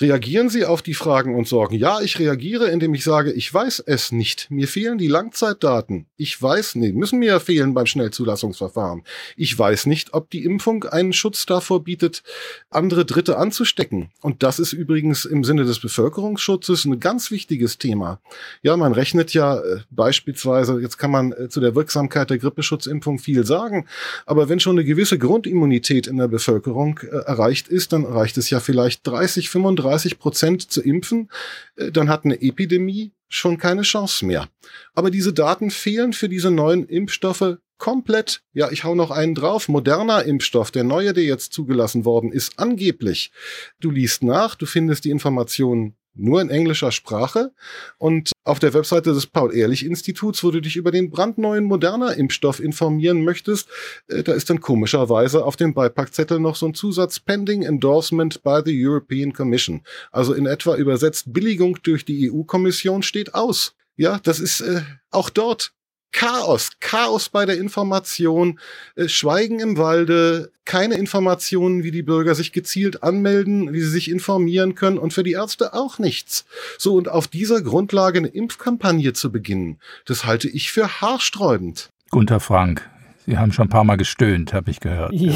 Reagieren Sie auf die Fragen und Sorgen? Ja, ich reagiere, indem ich sage, ich weiß es nicht. Mir fehlen die Langzeitdaten. Ich weiß nicht, müssen mir fehlen beim Schnellzulassungsverfahren. Ich weiß nicht, ob die Impfung einen Schutz davor bietet, andere Dritte anzustecken. Und das ist übrigens im Sinne des Bevölkerungsschutzes ein ganz wichtiges Thema. Ja, man rechnet ja äh, beispielsweise, jetzt kann man äh, zu der Wirksamkeit der Grippeschutzimpfung viel sagen, aber wenn schon eine gewisse Grundimmunität in der Bevölkerung äh, erreicht ist, dann reicht es ja vielleicht 30, 35 35 Prozent zu impfen, äh, dann hat eine Epidemie schon keine Chance mehr. Aber diese Daten fehlen für diese neuen Impfstoffe komplett. Ja, ich hau noch einen drauf. Moderner Impfstoff, der neue, der jetzt zugelassen worden ist, angeblich. Du liest nach, du findest die Informationen nur in englischer Sprache. Und auf der Webseite des Paul-Ehrlich-Instituts, wo du dich über den brandneuen moderner Impfstoff informieren möchtest, äh, da ist dann komischerweise auf dem Beipackzettel noch so ein Zusatz Pending Endorsement by the European Commission. Also in etwa übersetzt Billigung durch die EU-Kommission steht aus. Ja, das ist äh, auch dort Chaos, Chaos bei der Information, äh, Schweigen im Walde, keine Informationen, wie die Bürger sich gezielt anmelden, wie sie sich informieren können und für die Ärzte auch nichts. So und auf dieser Grundlage eine Impfkampagne zu beginnen, das halte ich für haarsträubend. Gunter Frank, Sie haben schon ein paar Mal gestöhnt, habe ich gehört. Ja.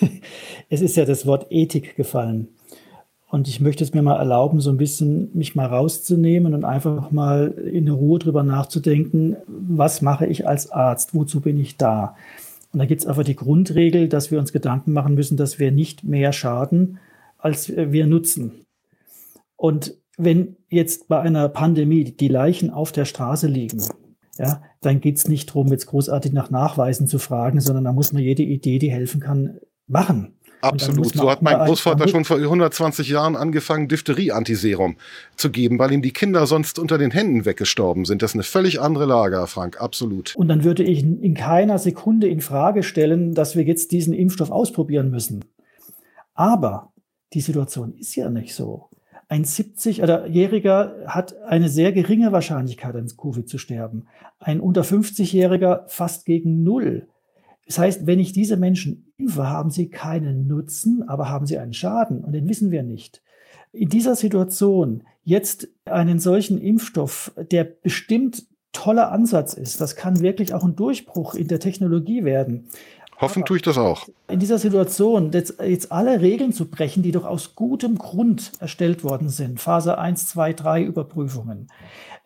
*laughs* Es ist ja das Wort Ethik gefallen. Und ich möchte es mir mal erlauben, so ein bisschen mich mal rauszunehmen und einfach mal in Ruhe drüber nachzudenken, was mache ich als Arzt, wozu bin ich da? Und da gibt es einfach die Grundregel, dass wir uns Gedanken machen müssen, dass wir nicht mehr schaden, als wir nutzen. Und wenn jetzt bei einer Pandemie die Leichen auf der Straße liegen, ja, dann geht es nicht darum, jetzt großartig nach Nachweisen zu fragen, sondern da muss man jede Idee, die helfen kann, machen. Absolut. So hat mein Großvater schon vor 120 Jahren angefangen, Diphtherie-Antiserum zu geben, weil ihm die Kinder sonst unter den Händen weggestorben sind. Das ist eine völlig andere Lage, Frank. Absolut. Und dann würde ich in keiner Sekunde in Frage stellen, dass wir jetzt diesen Impfstoff ausprobieren müssen. Aber die Situation ist ja nicht so. Ein 70-Jähriger hat eine sehr geringe Wahrscheinlichkeit, an Covid zu sterben. Ein unter 50-Jähriger fast gegen Null. Das heißt, wenn ich diese Menschen impfe, haben sie keinen Nutzen, aber haben sie einen Schaden und den wissen wir nicht. In dieser Situation jetzt einen solchen Impfstoff, der bestimmt toller Ansatz ist, das kann wirklich auch ein Durchbruch in der Technologie werden. Hoffen tue ich das auch. In dieser Situation jetzt, jetzt, alle Regeln zu brechen, die doch aus gutem Grund erstellt worden sind, Phase 1, 2, 3 Überprüfungen,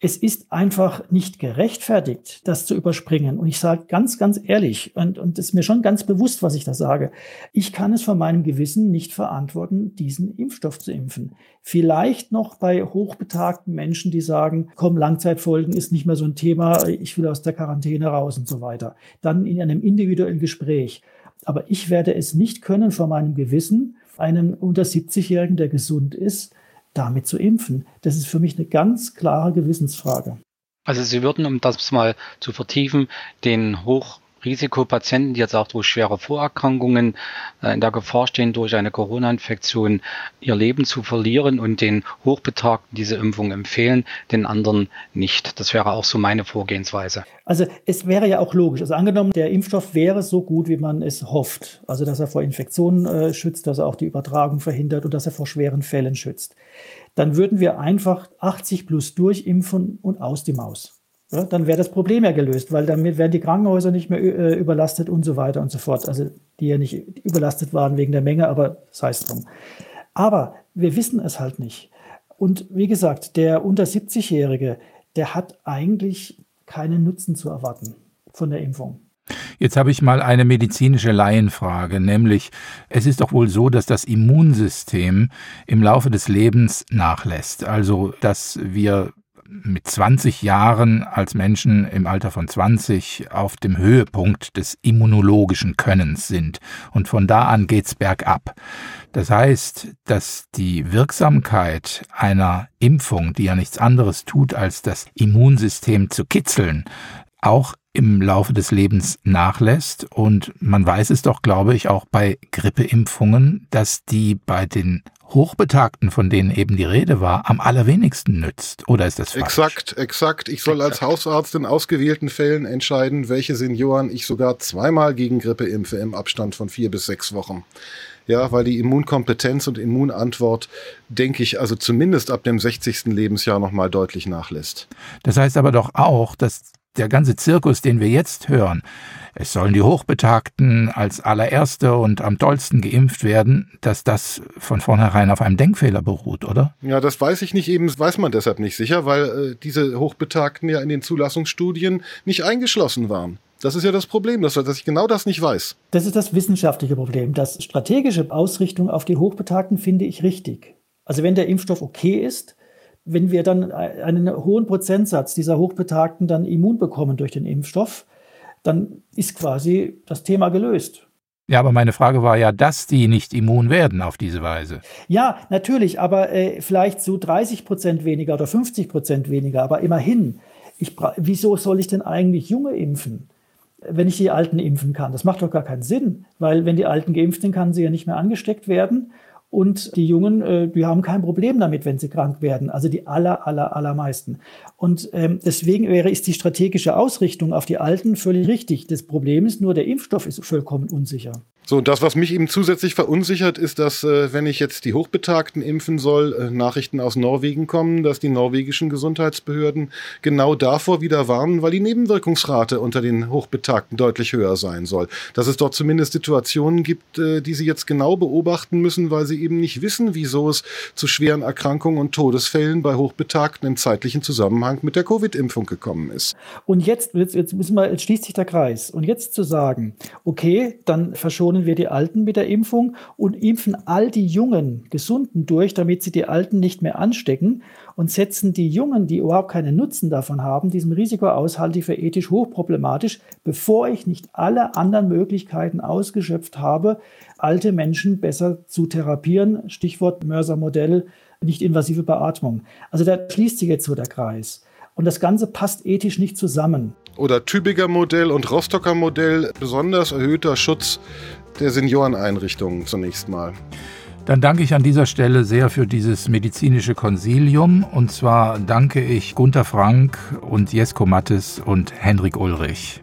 Es ist einfach nicht gerechtfertigt, das zu überspringen. Und ich sage ganz, ganz ehrlich, und, und ist mir schon ganz bewusst, was ich da sage, ich kann es von meinem Gewissen nicht verantworten, diesen Impfstoff zu impfen. Vielleicht noch bei hochbetagten Menschen, die sagen, komm, Langzeitfolgen ist nicht mehr so ein Thema, ich will aus der Quarantäne raus und so weiter. Dann in einem individuellen Gespräch. Aber ich werde es nicht können, von meinem Gewissen, einen unter 70-Jährigen, der gesund ist, damit zu impfen? Das ist für mich eine ganz klare Gewissensfrage. Also Sie würden, um das mal zu vertiefen, den hoch Risikopatienten, die jetzt auch durch schwere Vorerkrankungen äh, in der Gefahr stehen, durch eine Corona-Infektion ihr Leben zu verlieren und den Hochbetagten diese Impfung empfehlen, den anderen nicht. Das wäre auch so meine Vorgehensweise. Also es wäre ja auch logisch. Also angenommen, der Impfstoff wäre so gut, wie man es hofft. Also dass er vor Infektionen äh, schützt, dass er auch die Übertragung verhindert und dass er vor schweren Fällen schützt. Dann würden wir einfach 80 plus durchimpfen und aus die Maus. Ja, dann wäre das Problem ja gelöst, weil damit wären die Krankenhäuser nicht mehr äh, überlastet und so weiter und so fort. Also die ja nicht überlastet waren wegen der Menge, aber das heißt drum. Aber wir wissen es halt nicht. Und wie gesagt, der unter 70-Jährige, der hat eigentlich keinen Nutzen zu erwarten von der Impfung. Jetzt habe ich mal eine medizinische Laienfrage, nämlich es ist doch wohl so, dass das Immunsystem im Laufe des Lebens nachlässt. Also, dass wir mit 20 Jahren als Menschen im Alter von 20 auf dem Höhepunkt des immunologischen Könnens sind. Und von da an geht's bergab. Das heißt, dass die Wirksamkeit einer Impfung, die ja nichts anderes tut, als das Immunsystem zu kitzeln, auch im Laufe des Lebens nachlässt. Und man weiß es doch, glaube ich, auch bei Grippeimpfungen, dass die bei den Hochbetagten, von denen eben die Rede war, am allerwenigsten nützt. Oder ist das falsch? Exakt, exakt. Ich soll als Hausarzt in ausgewählten Fällen entscheiden, welche Senioren ich sogar zweimal gegen Grippe impfe im Abstand von vier bis sechs Wochen. Ja, weil die Immunkompetenz und Immunantwort, denke ich, also zumindest ab dem 60. Lebensjahr nochmal deutlich nachlässt. Das heißt aber doch auch, dass der ganze Zirkus, den wir jetzt hören, es sollen die Hochbetagten als allererste und am tollsten geimpft werden, dass das von vornherein auf einem Denkfehler beruht, oder? Ja, das weiß ich nicht eben, weiß man deshalb nicht sicher, weil äh, diese Hochbetagten ja in den Zulassungsstudien nicht eingeschlossen waren. Das ist ja das Problem, dass, dass ich genau das nicht weiß. Das ist das wissenschaftliche Problem. Das strategische Ausrichtung auf die Hochbetagten finde ich richtig. Also wenn der Impfstoff okay ist, wenn wir dann einen hohen Prozentsatz dieser Hochbetagten dann immun bekommen durch den Impfstoff, dann ist quasi das Thema gelöst. Ja, aber meine Frage war ja, dass die nicht immun werden auf diese Weise. Ja, natürlich, aber äh, vielleicht so 30 Prozent weniger oder 50 Prozent weniger, aber immerhin. Ich, wieso soll ich denn eigentlich Junge impfen, wenn ich die Alten impfen kann? Das macht doch gar keinen Sinn, weil wenn die Alten geimpft sind, kann sie ja nicht mehr angesteckt werden und die Jungen, äh, die haben kein Problem damit, wenn sie krank werden. Also die aller, aller, allermeisten. Und ähm, deswegen wäre ist die strategische Ausrichtung auf die Alten völlig richtig. Das Problem ist nur, der Impfstoff ist vollkommen unsicher. So, das, was mich eben zusätzlich verunsichert, ist, dass, äh, wenn ich jetzt die Hochbetagten impfen soll, äh, Nachrichten aus Norwegen kommen, dass die norwegischen Gesundheitsbehörden genau davor wieder warnen, weil die Nebenwirkungsrate unter den Hochbetagten deutlich höher sein soll. Dass es dort zumindest Situationen gibt, äh, die sie jetzt genau beobachten müssen, weil sie eben nicht wissen, wieso es zu schweren Erkrankungen und Todesfällen bei Hochbetagten im zeitlichen Zusammenhang mit der Covid-Impfung gekommen ist. Und jetzt, jetzt, jetzt müssen wir, jetzt schließt sich der Kreis. Und jetzt zu sagen, okay, dann verschonen schonen wir die Alten mit der Impfung und impfen all die Jungen, Gesunden durch, damit sie die Alten nicht mehr anstecken und setzen die Jungen, die überhaupt keinen Nutzen davon haben, diesem Risiko aus, halte ich für ethisch hochproblematisch, bevor ich nicht alle anderen Möglichkeiten ausgeschöpft habe, alte Menschen besser zu therapieren. Stichwort Mörser-Modell, nicht invasive Beatmung. Also da schließt sich jetzt so der Kreis. Und das Ganze passt ethisch nicht zusammen. Oder Tübinger Modell und Rostocker Modell, besonders erhöhter Schutz der Senioreneinrichtungen zunächst mal. Dann danke ich an dieser Stelle sehr für dieses medizinische Konsilium. Und zwar danke ich Gunther Frank und Jesko Mattes und Henrik Ulrich.